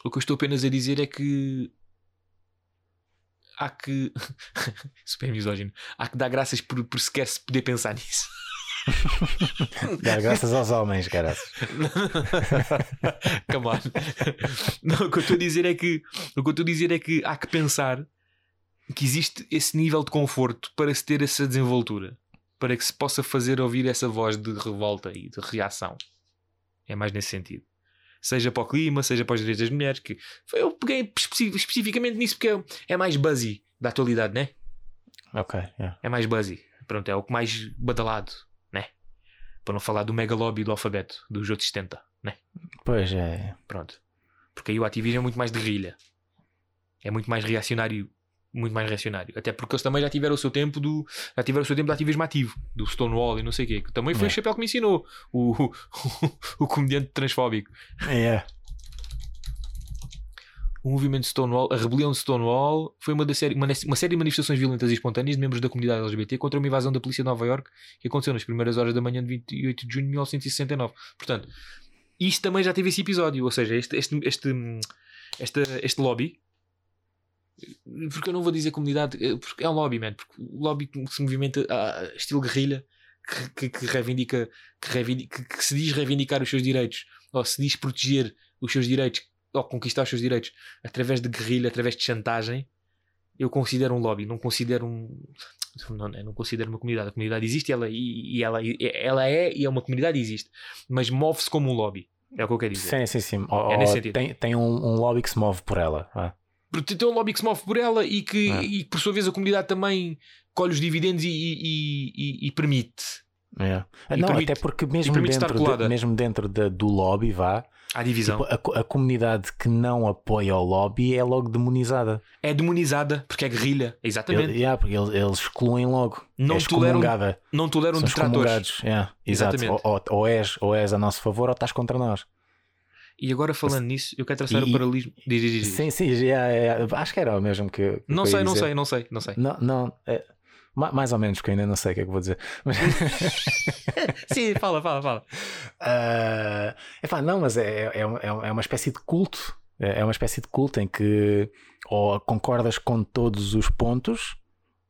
O que eu estou apenas a dizer é que há que. Super misógino. Há que dar graças por, por sequer se poder pensar nisso. Dar graças aos homens, caras. Come on. Não, o que eu estou a dizer é que o que eu estou a dizer é que há que pensar que existe esse nível de conforto para se ter essa desenvoltura, para que se possa fazer ouvir essa voz de revolta e de reação. É mais nesse sentido. Seja para o clima, seja para os direitos das mulheres, que eu peguei especi- especificamente nisso porque é, é mais buzzy da atualidade, né? Ok, yeah. É mais buzzy. Pronto, é o que mais badalado, né? Para não falar do mega lobby do alfabeto, dos outros 70, né? Pois é. Pronto. Porque aí o ativismo é muito mais de guerrilha. É muito mais reacionário. Muito mais reacionário. Até porque eles também já tiveram o seu tempo do. Já tiveram o seu tempo de ativismo ativo. Do Stonewall e não sei o quê. Que também foi É. o chapéu que me ensinou. O, o, o comediante transfóbico. É. O movimento Stonewall, a rebelião de Stonewall, foi uma, da série, uma, uma série de manifestações violentas e espontâneas de membros da comunidade LGBT contra uma invasão da polícia de Nova York que aconteceu nas primeiras horas da manhã de 28 de junho de 1969. Portanto, isto também já teve esse episódio, ou seja, este, este, este, este, este lobby. Porque eu não vou dizer comunidade, eh, porque é um lobby, man. Porque o lobby que se movimenta a estilo guerrilha que, que, que reivindica, que, reivindica que, se diz reivindicar os seus direitos ou se diz proteger os seus direitos ou conquistar os seus direitos através de guerrilha, através de chantagem, eu considero um lobby, não considero um. Não, não, não considero uma comunidade. A comunidade existe ela, e, e ela, e ela é e é uma comunidade e existe, mas move-se como um lobby. É o que eu quero dizer. Sim, sim, sim. Ou- É nesse sentido. tem, tem um, um lobby que se move por ela. vá. Porque tem um lobby que se move por ela e que, É. e que, por sua vez, a comunidade também colhe os dividendos e, e- e- permite. É. E Não, permite- até porque mesmo dentro, de- mesmo dentro da- do lobby, vá, à divisão. tipo, a, a comunidade que não apoia o lobby é logo demonizada. é demonizada porque é guerrilha. Exatamente. Ele- yeah, porque eles, eles excluem logo. Não é toleram- não toleram São detratores. yeah. Exatamente. Ou, ou- ou és, ou és a nosso favor ou estás contra nós. E agora, falando nisso, eu quero traçar E- o paralelismo. Diz, diz, diz. Sim, sim, yeah, yeah, acho que era o mesmo que. que Não eu ia sei, não sei, não sei, não sei. Não, não, é, ma- mais ou menos, que eu ainda não sei o que é que vou dizer. Mas, Sim, fala, fala, fala. Ah, epá, não, mas é, é, é, é uma espécie de culto. É é uma espécie de culto em que ou concordas com todos os pontos,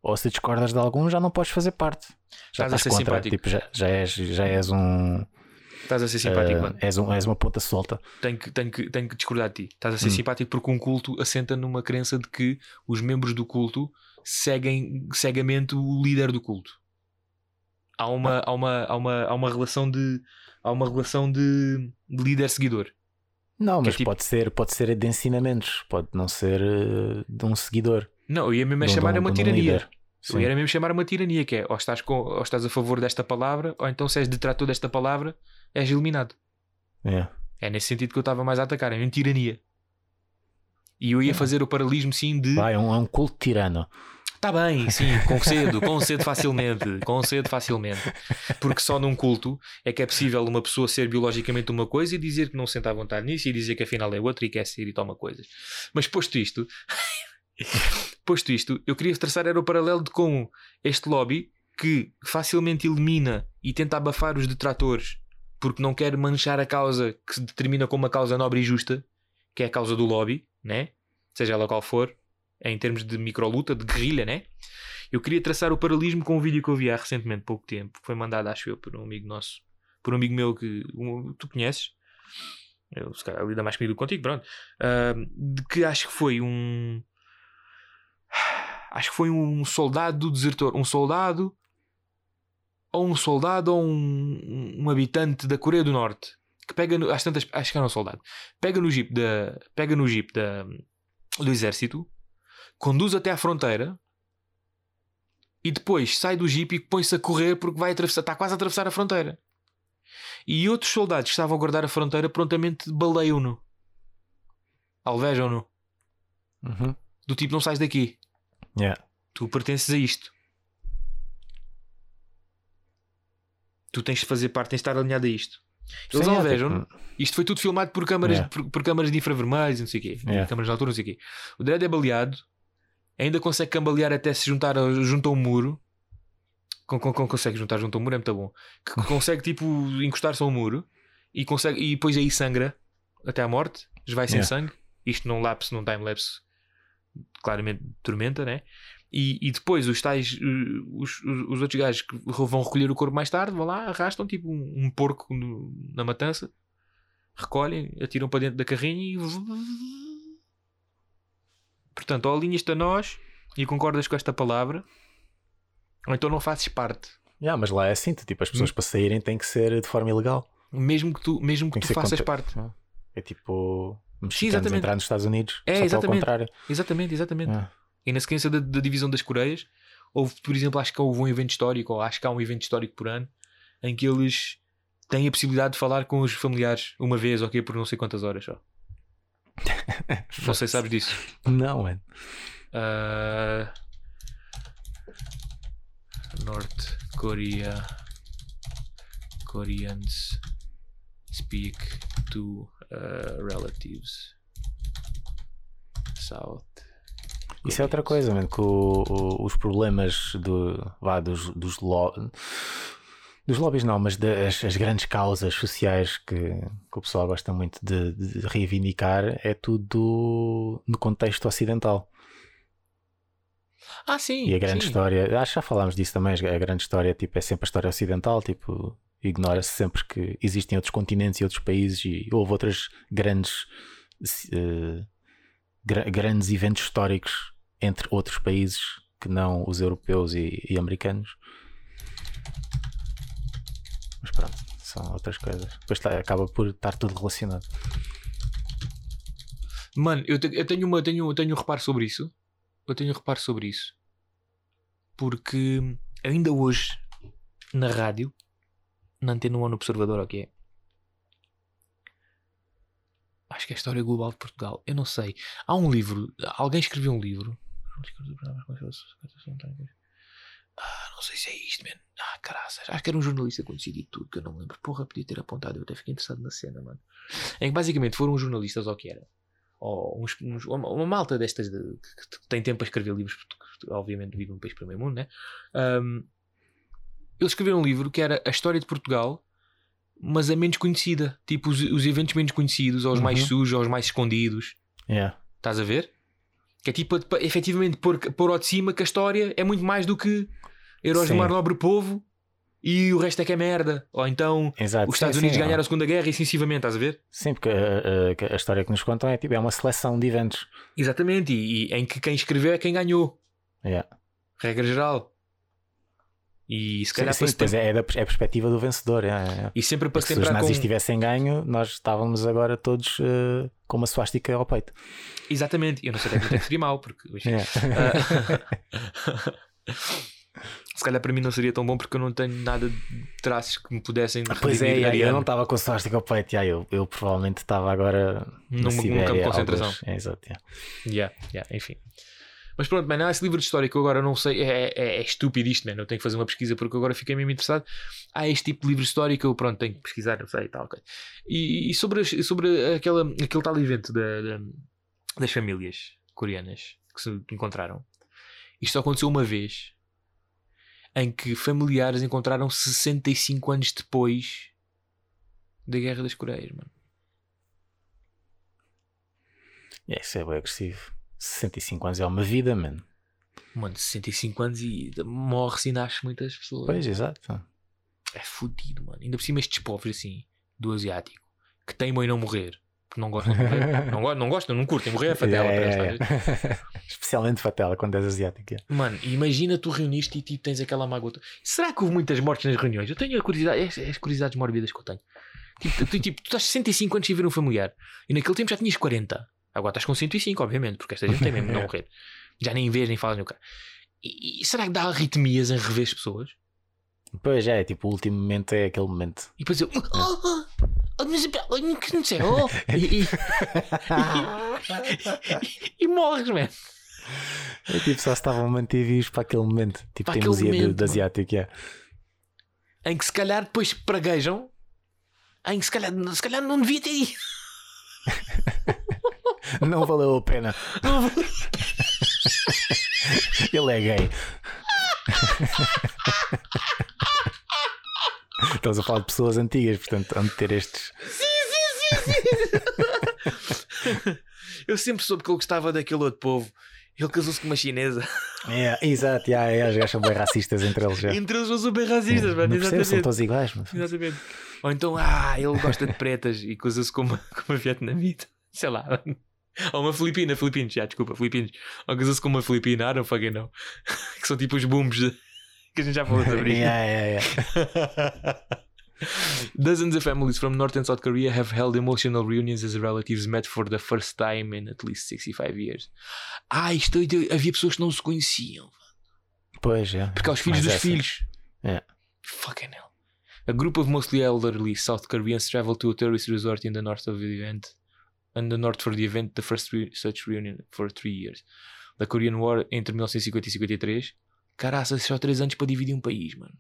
ou se discordas de algum, já não podes fazer parte. Já Estás a estás ser contra. simpático. Tipo, já, já, és, já és um. Estás a ser simpático, Eh, mano. és, um- és uma ponta solta. Tenho que, tenho, que, tenho que discordar de ti. Estás a ser Hum. simpático porque um culto assenta numa crença de que os membros do culto seguem cegamente o líder do culto. Há uma, há uma, há uma, há uma relação de. Há uma relação de, de líder-seguidor. Não, é mas tipo- pode ser, pode ser de ensinamentos, pode não ser eh, de um seguidor. Não, eu ia mesmo é de chamar de um- uma um tirania. Eu ia mesmo chamar uma tirania, que é ou estás, com, ou estás a favor desta palavra, ou então se és detrator desta palavra, és eliminado. É. É nesse sentido que eu estava mais a atacar, é uma tirania. E eu ia fazer o paralelismo sim de. Vai, é um, é um culto tirano. Tá bem, sim, concedo, concedo facilmente, concedo facilmente. Porque só num culto é que é possível uma pessoa ser biologicamente uma coisa e dizer que não se sente à vontade nisso e dizer que afinal é outra e quer ser e toma coisas. Mas posto isto, posto isto, eu queria traçar era o paralelo de como este lobby que facilmente elimina e tenta abafar os detratores porque não quer manchar a causa que se determina como uma causa nobre e justa, que é a causa do lobby, né? seja ela qual for, em termos de microluta, de guerrilha, né? Eu queria traçar o paralelismo com um vídeo que eu vi há recentemente, pouco tempo, que foi mandado, acho eu, por um amigo nosso, por um amigo meu que um- tu conheces, eu se calhar lida mais comigo contigo, pronto, ah, de que acho que foi um. Acho que foi um soldado desertor, um soldado ou um soldado ou um, um habitante da Coreia do Norte que pega no, às tantas, acho que era um soldado pega no jeep da pega no jeep da, do exército conduz até à fronteira e depois sai do jeep e põe-se a correr porque vai atravessar, está quase a atravessar a fronteira e outros soldados que estavam a guardar a fronteira prontamente baleiam-no alvejam-no Uhum. do tipo não sais daqui Yeah. tu pertences a isto. Tu tens de fazer parte, tens de estar alinhado a isto. Eles Sim, é, alvejam. tipo, Isto foi tudo filmado por câmaras, Yeah. por, por câmaras de infravermelhos e não sei o quê. Yeah. Câmaras de altura, não sei o quê. O Dredd é baleado, ainda consegue cambalear até se juntar a- junto a um muro. Con, con- con- consegue juntar junto a um muro, é muito bom. Que consegue tipo encostar-se a um muro e, consegue, e depois aí sangra até à morte, vai sem Yeah. sangue. Isto num lapse, num time-lapse claramente tormenta, né? E, e depois os tais, uh, os, os, os outros gajos que vão recolher o corpo mais tarde, vão lá, arrastam tipo um, um porco no- na matança, recolhem, atiram para dentro da carrinha e. Portanto, ou alinhas-te a nós e concordas com esta palavra, ou então não fazes parte. yeah, mas lá é assim, tu, tipo, as Hum. pessoas para saírem têm que ser de forma ilegal. Mesmo que tu, mesmo que tu que ser faças contra- parte. É tipo mexicanos exatamente. entrar nos Estados Unidos É, exatamente. contrário. Exatamente, exatamente. E na sequência da, da divisão das Coreias, houve, por exemplo, acho que houve um evento histórico, ou acho que há um evento histórico por ano, em que eles têm a possibilidade de falar com os familiares uma vez, ok, por não sei quantas horas só. Não sei se sabes disso. Não, mano. Ah, North Korea Koreans speak to uh, relatives. South. Isso é outra coisa, mano, que o- o- os problemas do, vá, dos, dos, lo- dos lobbies não, mas das as grandes causas sociais que, que o pessoal gosta muito de, de reivindicar é tudo no contexto ocidental. Ah, sim. E a grande sim. história, acho que já falámos disso também, a grande história tipo, é sempre a história ocidental, tipo, ignora-se sempre que existem outros continentes e outros países e houve outras grandes eh, gra- grandes eventos históricos entre outros países que não os europeus e, e americanos. Mas pronto, são outras coisas. Depois tá- acaba por estar tudo relacionado. Mano, eu, te- eu tenho, uma, tenho, tenho um reparo sobre isso. Eu tenho um reparo sobre isso. Porque ainda hoje, na rádio, na antena 1 no Observador, o? Acho que é a história global de Portugal. Eu não sei. Há um livro. Alguém escreveu um livro. Ah, não sei se é isto, mano. Ah, caraças. Acho que era um jornalista que decidi tudo, que eu não lembro. Porra, podia ter apontado. Eu até fiquei interessado na cena, mano. Em que basicamente foram uns jornalistas, ou o que era? Ou uns, uns- uma, uma malta destas de, que, que tem tempo para escrever livros, porque obviamente vive num país primeiro mundo, né? Ahm, eles escreveram um livro que era a história de Portugal, mas a menos conhecida. Tipo, os, os eventos menos conhecidos, ou os mais Uhum. sujos, ou os mais escondidos. Yeah. Estás a ver? Que é tipo, efetivamente, pôr, pôr ao de cima que a história é muito mais do que heróis do mar nobre povo e o resto é que é merda. Ou então Exato. os Estados sim, Unidos sim, ganharam a Segunda Guerra e sensivamente, estás a ver? Sim, porque a, a- que a história que nos contam é tipo, é uma seleção de eventos. Exatamente, e, e em que quem escreveu é quem ganhou. Yeah. Regra geral. E se Sim, calhar sim, para pois é, é, da, é a perspectiva do vencedor. é, é. E sempre para Se os nazis com... tivessem ganho, nós estávamos agora todos eh, com uma suástica ao peito. Exatamente, eu não sei até quanto é que seria mau, porque Yeah. Ah, se calhar para mim não seria tão bom porque eu não tenho nada de traços que me pudessem Pois é, yeah, eu não estava com suástica ao peito. yeah, eu, eu provavelmente estava agora Num- campo de concentração. É, exato, yeah. Yeah, yeah, enfim. Mas pronto, man, há esse livro de história que eu agora não sei, é, é, é estúpido isto, man. Eu tenho que fazer uma pesquisa porque agora fiquei mesmo interessado. Há este tipo de livro de história que eu, pronto, tenho que pesquisar, não sei e tal. E, e sobre, as- sobre aquela, aquele tal evento da- da- das famílias coreanas que se encontraram, isto só aconteceu uma vez em que familiares encontraram 65 anos depois da Guerra das Coreias, mano. Yeah, isso é bem agressivo. 65 anos é uma vida, mano. Mano, 65 anos e morre-se e nasce muitas pessoas. Pois, exato. É fodido, mano. Ainda por cima estes povos assim, do asiático, que teimam em não morrer. Porque não gostam de morrer. não, go- não gostam, não curtem. Morrer é fatela Yeah, yeah, yeah. Especialmente fatela quando és asiático. yeah. Mano, imagina tu reuniste e tipo, tens aquela mágoa. Será que houve muitas mortes nas reuniões? Eu tenho a curiosidade, é, é as curiosidades mórbidas que eu tenho. Tipo, tu, tipo, tu estás 65 anos sem ver um familiar e naquele tempo já tinhas 40. Agora estás com 105, obviamente, porque esta gente tem mesmo não morrer. Já nem vês nem falas no cara. E, e será que dá arritmias em rever as pessoas? Pois é, tipo, o último momento é aquele momento. E depois eu. Oh, oh, oh, que não sei, oh. E, e, e, morres, man. É tipo, só se estavam vivos para aquele momento. Tipo, momento, de mano. asiático. yeah. Em que se calhar depois praguejam. Em que se calhar, se calhar não devia ter ido. Não valeu a pena. Não Ele é gay. Estamos a falar de pessoas antigas, portanto, onde ter estes. Eu sempre soube que ele gostava daquele outro povo. Ele casou-se com uma chinesa. É, exato, yeah, yeah, os gajos são bem racistas entre eles já. Entre eles são super racistas, mano. Não percebo, são todos iguais. Mas... Exatamente. Ou então, ah, ele gosta de pretas e casou-se com uma, com uma vietnamita. Sei lá. Ou uma filipina, filipinos, já, desculpa, filipinos. Ou casou-se com uma filipina, I don't fucking know. Que são tipo os booms de- que a gente já falou sobre isto. Yeah, yeah, yeah. Dozens of families from North and South Korea have held emotional reunions as relatives met for the first time in at least 65 years. Ah, isto havia pessoas que não se conheciam. Pois é. Porque há os filhos Mas dos essa- filhos. É. Fucking hell. A group of mostly elderly South Koreans traveled to a tourist resort in the north of the event. In the north for the event, the first re- such reunion for three years. The Korean War entre 1950 e 53. Caraças, só 3 anos para dividir um país, mano.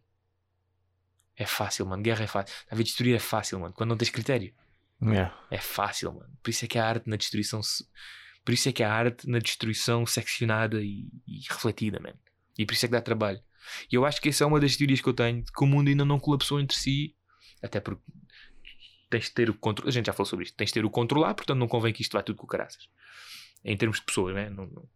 É fácil, mano. Guerra é fácil. A ver, destruir é fácil, mano. Quando não tens critério. Yeah. É fácil, mano. Por isso é que a arte na destruição. Por isso é que a arte na destruição seccionada e, e refletida, mano. E por isso é que dá trabalho. E eu acho que essa é uma das teorias que eu tenho de que o mundo ainda não colapsou entre si. Até porque tens de ter o controle. A gente já falou sobre isto. Tens de ter o controlar, portanto não convém que isto vá tudo com caraças. Em termos de pessoas, né? não, não,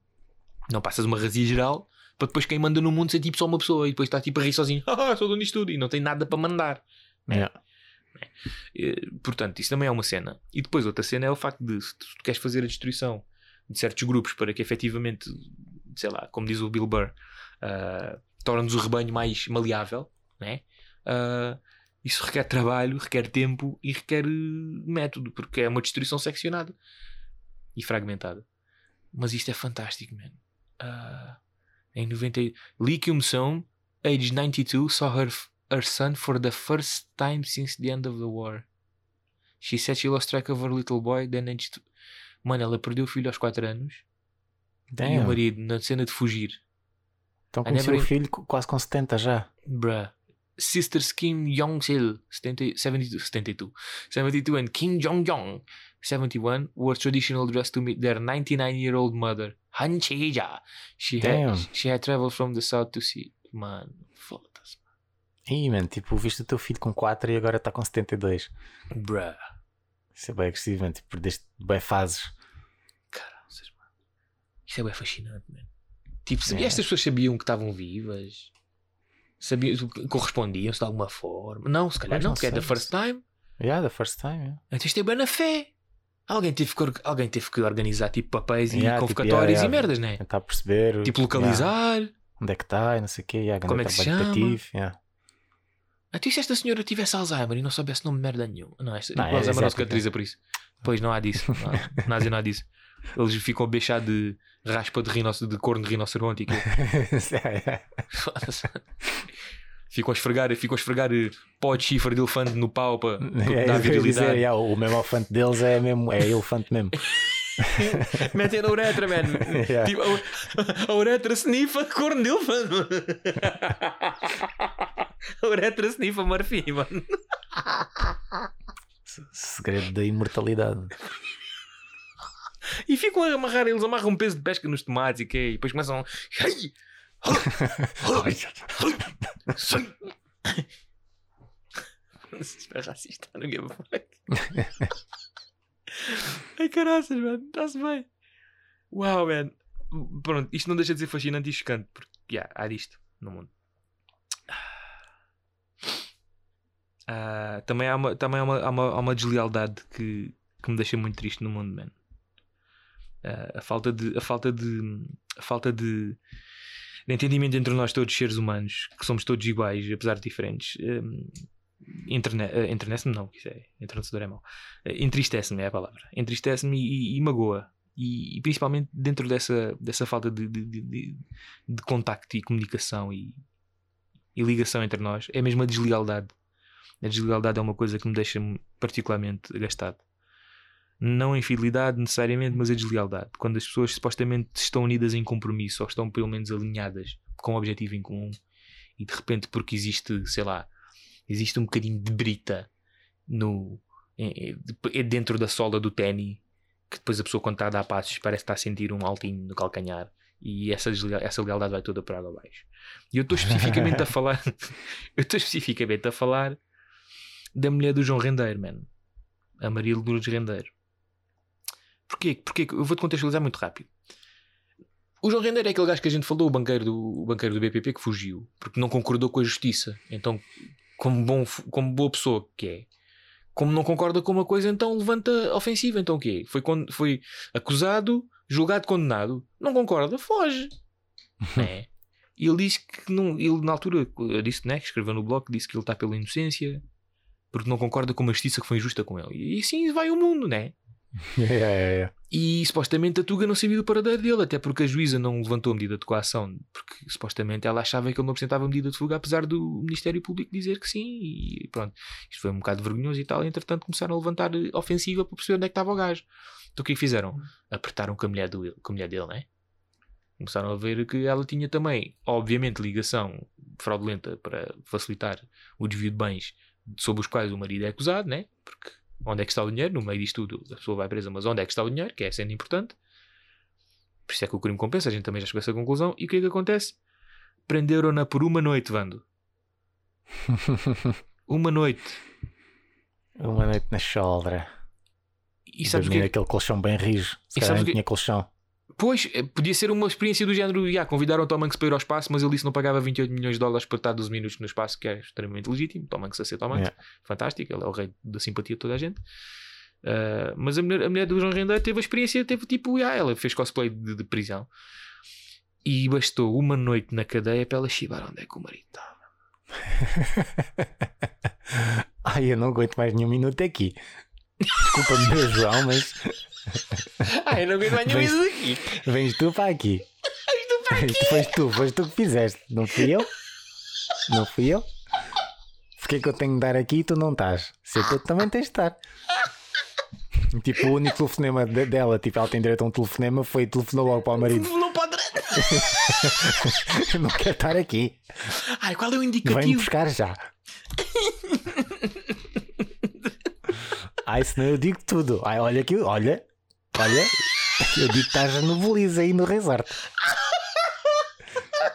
não passas uma razia geral para depois quem manda no mundo ser tipo só uma pessoa e depois está tipo a rir sozinho. Ah, sou dono disto tudo e não tem nada para mandar. né? Yeah. Eh, Portanto, isso também é uma cena. E depois outra cena é o facto de se tu queres fazer a destruição de certos grupos para que efetivamente, sei lá, como diz o Bill Burr, ah, torne-nos o rebanho mais maleável, né? Ah, isso requer trabalho, requer tempo e requer eh, método, porque é uma destruição seccionada e fragmentada. Mas isto é fantástico, man. Ah, em 90, Lee Kyung-sung, age 92, saw her, her son for the first time since the end of the war. She said she lost track of her little boy, then aged... Mano, ela perdeu o filho aos 4 anos e o Damn. marido na cena de fugir. Então conheceu never- o filho qu- quase com 70 já. Bruh. Sisters Kim Jong-sil, 70 72, 72, 72, and Kim Jong-yong, 71, wore traditional dress to meet their 99-year-old mother, Han Cheja. She Damn. had, she had traveled from the south to see. Mano, foda-se. Ih, mano, tipo, viste o teu filho com 4 e agora está com 72. Bruh. Isso é bem agressivo, mano. Tipo, perdeste bem fases. Caraças, mano. Isso é bem fascinante, mano. Tipo, É. estas pessoas sabiam que estavam vivas. Sabia, correspondiam-se de alguma forma. Não, se calhar Pois não, não porque é da first time. Yeah, the first time. Yeah. Então isto é bem na fé. Alguém teve que, alguém teve que organizar tipo papéis e Yeah, tipo, convocatórias yeah, e merdas, né? Tentar perceber. Tipo localizar. onde é que está e não sei o quê. Yeah, Como é que se chama? Até se esta senhora tivesse Alzheimer e não soubesse nome de merda nenhum. Não, esta, Não, o é Alzheimer não asiática. cicatriza por isso. Pois não há disso. Não, há- na Ásia não há disso. Eles ficam a beixar de raspa de, rinoce, de corno de rinoceronte e Foda-se. ficam a esfregar, ficam a esfregar eh, pó de chifre de elefante no pau para dar É, ia virilidade. dizer, yeah, o mesmo elefante deles é, mesmo, é elefante mesmo. Metem na uretra, man. Yeah. Tipo, a, a uretra snifa corno de elefante. A uretra snifa marfim, mano. Segredo da imortalidade. E ficam a amarrar, eles amarram um peso de pesca nos tomates e quê? E depois começam. Isso é racista, não give a fuck. Ai caraças, mano, está-se bem. Uau, man. Pronto, isto não deixa de ser fascinante e chocante, porque yeah, há disto no mundo. Ah, também há uma, também há uma, há uma, há uma deslealdade que, que me deixa muito triste no mundo, man. A falta de a falta de a falta de, de entendimento entre nós todos seres humanos que somos todos iguais apesar de diferentes interne, ah, enternece-me não isso é entrenecedor é mau. Ah, entristece-me é a palavra. Entristece-me e, e, e magoa. E, e principalmente dentro dessa dessa falta de, de, de, de, contacto e comunicação e ligação entre nós é mesmo a deslealdade. A deslealdade é uma coisa que me deixa particularmente agastado não a infidelidade necessariamente, mas a deslealdade. Quando as pessoas supostamente estão unidas em compromisso ou estão pelo menos alinhadas com um objetivo em comum e de repente porque existe, sei lá, existe um bocadinho de brita no, de- dentro da sola do ténis que depois a pessoa quando está a dar passos parece que está a sentir um altinho no calcanhar e essa, essa lealdade vai toda para água abaixo. E eu estou especificamente a falar eu estou especificamente a falar da mulher do João Rendeiro, man. A Maria Lourdes Rendeiro. Porquê? Porquê? Eu vou-te contextualizar muito rápido. O João Rendeiro é aquele gajo que a gente falou, o banqueiro do, o banqueiro do BPP, que fugiu porque não concordou com a justiça. Então, como, bom, como boa pessoa que é, como não concorda com uma coisa, então levanta ofensiva. Então o quê? Foi, foi acusado, julgado, condenado. Não concorda, foge. né? E ele diz que não, ele na altura disse, né, que escreveu no blog, disse que ele está pela inocência porque não concorda com uma justiça que foi injusta com ele. E assim vai o mundo, né? Yeah, yeah, yeah. E supostamente a Tuga não sabia do paradeiro dele, até porque a juíza não levantou a medida de coação, porque supostamente ela achava que ele não apresentava medida de fuga, apesar do Ministério Público dizer que sim. E pronto, isto foi um bocado vergonhoso e tal. Entretanto, começaram a levantar eh, ofensiva para perceber onde é que estava o gajo. Então o que é que fizeram? Apertaram com a mulher, do, com a mulher dele, né? Começaram a ver que ela tinha também, obviamente, ligação fraudulenta para facilitar o desvio de bens sobre os quais o marido é acusado, né? Porque onde é que está o dinheiro? No meio disto tudo, a pessoa vai presa, mas onde é que está o dinheiro? Que é sendo importante. Por isso é que o crime compensa, a gente também já chegou a essa conclusão. E o que é que acontece? Prenderam-na por uma noite, Vando. Uma noite. Uma noite na shoulder. E sabes o Dormir que é? naquele colchão bem rijo. Se E sabes que- tinha colchão. Pois, eh, podia ser uma experiência do género. Yeah, convidaram o Tom Hanks para ir ao espaço, mas ele disse que não pagava 28 milhões de dólares para estar 12 minutos no espaço, que é extremamente legítimo. Tom Hanks a ser Tom Hanks. Yeah. Fantástico, ele é o rei da simpatia de toda a gente. Ah, mas a mulher, a mulher do João Rendeiro teve a experiência, teve tipo, yeah, ela fez cosplay de, de prisão. E bastou uma noite na cadeia para ela chibar onde é que o marido estava. Ai, eu não aguento mais nenhum minuto aqui. Desculpa-me, João, mas Eu não aguento mais nenhum Vens- isso daqui. vens tu para aqui. Foste tu, foste tu que fizeste, não fui eu? Não fui eu? Porquê que eu tenho de dar aqui e tu não estás? Se tu também tens de estar. Tipo, o único telefonema de- dela, tipo, ela tem direito a um telefonema, foi telefonou logo para o marido. Não pode. Eu não quero estar aqui. Ai, qual é o indicativo? buscar já. Ai, senão eu digo tudo. Ai, olha aqui, olha, Olha, eu digo que estás no Belize aí no resort.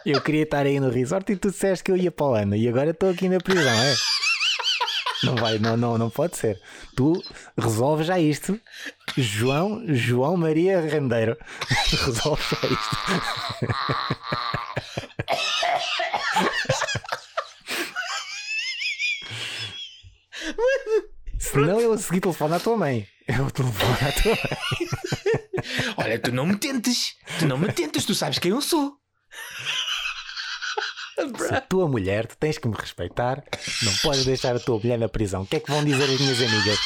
Eu queria estar aí no resort e tu disseste que eu ia para o ano e agora estou aqui na prisão, é? Não vai, não, não, não pode ser. Tu resolves já isto. João, João Maria Rendeiro. Resolve já isto. Senão eu a seguir telefone à tua mãe. Eu telefone à tua mãe. Olha, tu não me tentes. Tu não me tentes, tu sabes quem eu sou. Se a tua mulher, tu tens que me respeitar. Não podes deixar a tua mulher na prisão. O que é que vão dizer as minhas amigas?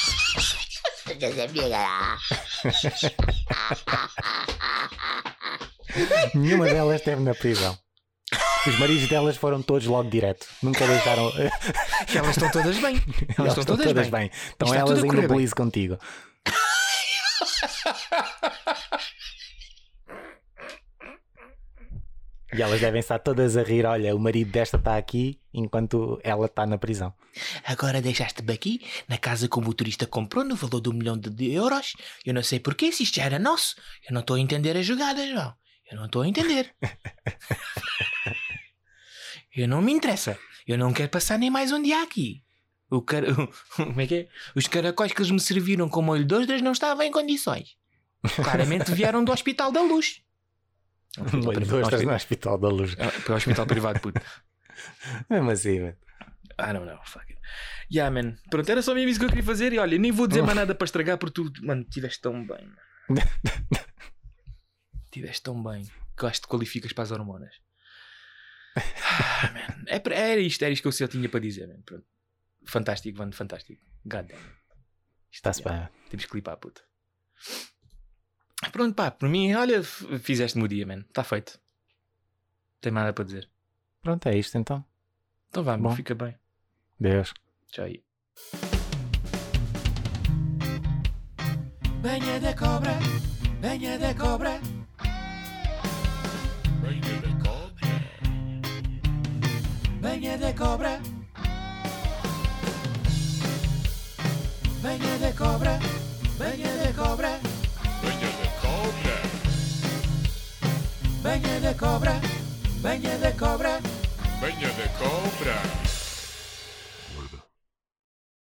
Nenhuma delas esteve na prisão. Os maridos delas foram todos logo direto. Nunca deixaram. Elas estão todas bem. Elas, Elas estão, todas, bem. Estão Está elas tudo a em correr bem. Noblize contigo. E elas devem estar todas a rir. Olha, o marido desta está aqui enquanto ela está na prisão. Agora deixaste-me aqui, na casa que o motorista comprou, no valor de um milhão de, euros. Eu não sei porquê, se isto já era nosso. Eu não estou a entender as jogadas, João. Eu não estou a entender. Eu não me interessa. Eu não quero passar nem mais um dia aqui. O cara... Como é que é? Os caracóis que eles me serviram com molho de ostras não estavam em condições. Claramente vieram do Hospital da Luz. Hospital privado- ostras um no Hospital da Luz. hospital- Para o hospital privado, puto. Mesmo assim, mano. I don't know, fuck it. Yeah, man. Pronto, era só mesmo isso que eu queria fazer e olha, nem vou dizer mais nada para estragar porque tu, mano, tiveste tão bem. mano. tiveste tão bem que acho que te qualificas para as hormonas. Ah, man. É, era isto, era isto que eu só tinha para dizer, man. Pronto. Fantástico, mano, fantástico. God damn. Está-se bem. Temos que clipar, puto. Pronto, pá, por mim, olha, fizeste-me o dia, man. Está feito. Não tem nada para dizer. Pronto, é isto então. Então vá, Bom. fica bem. Deus. Tchau aí. Banha da cobra, banha da cobra. Banha da cobra. Banha da cobra. Banha da cobra. Banha da cobra cobra. De cobra, banha de cobra, banha de cobra.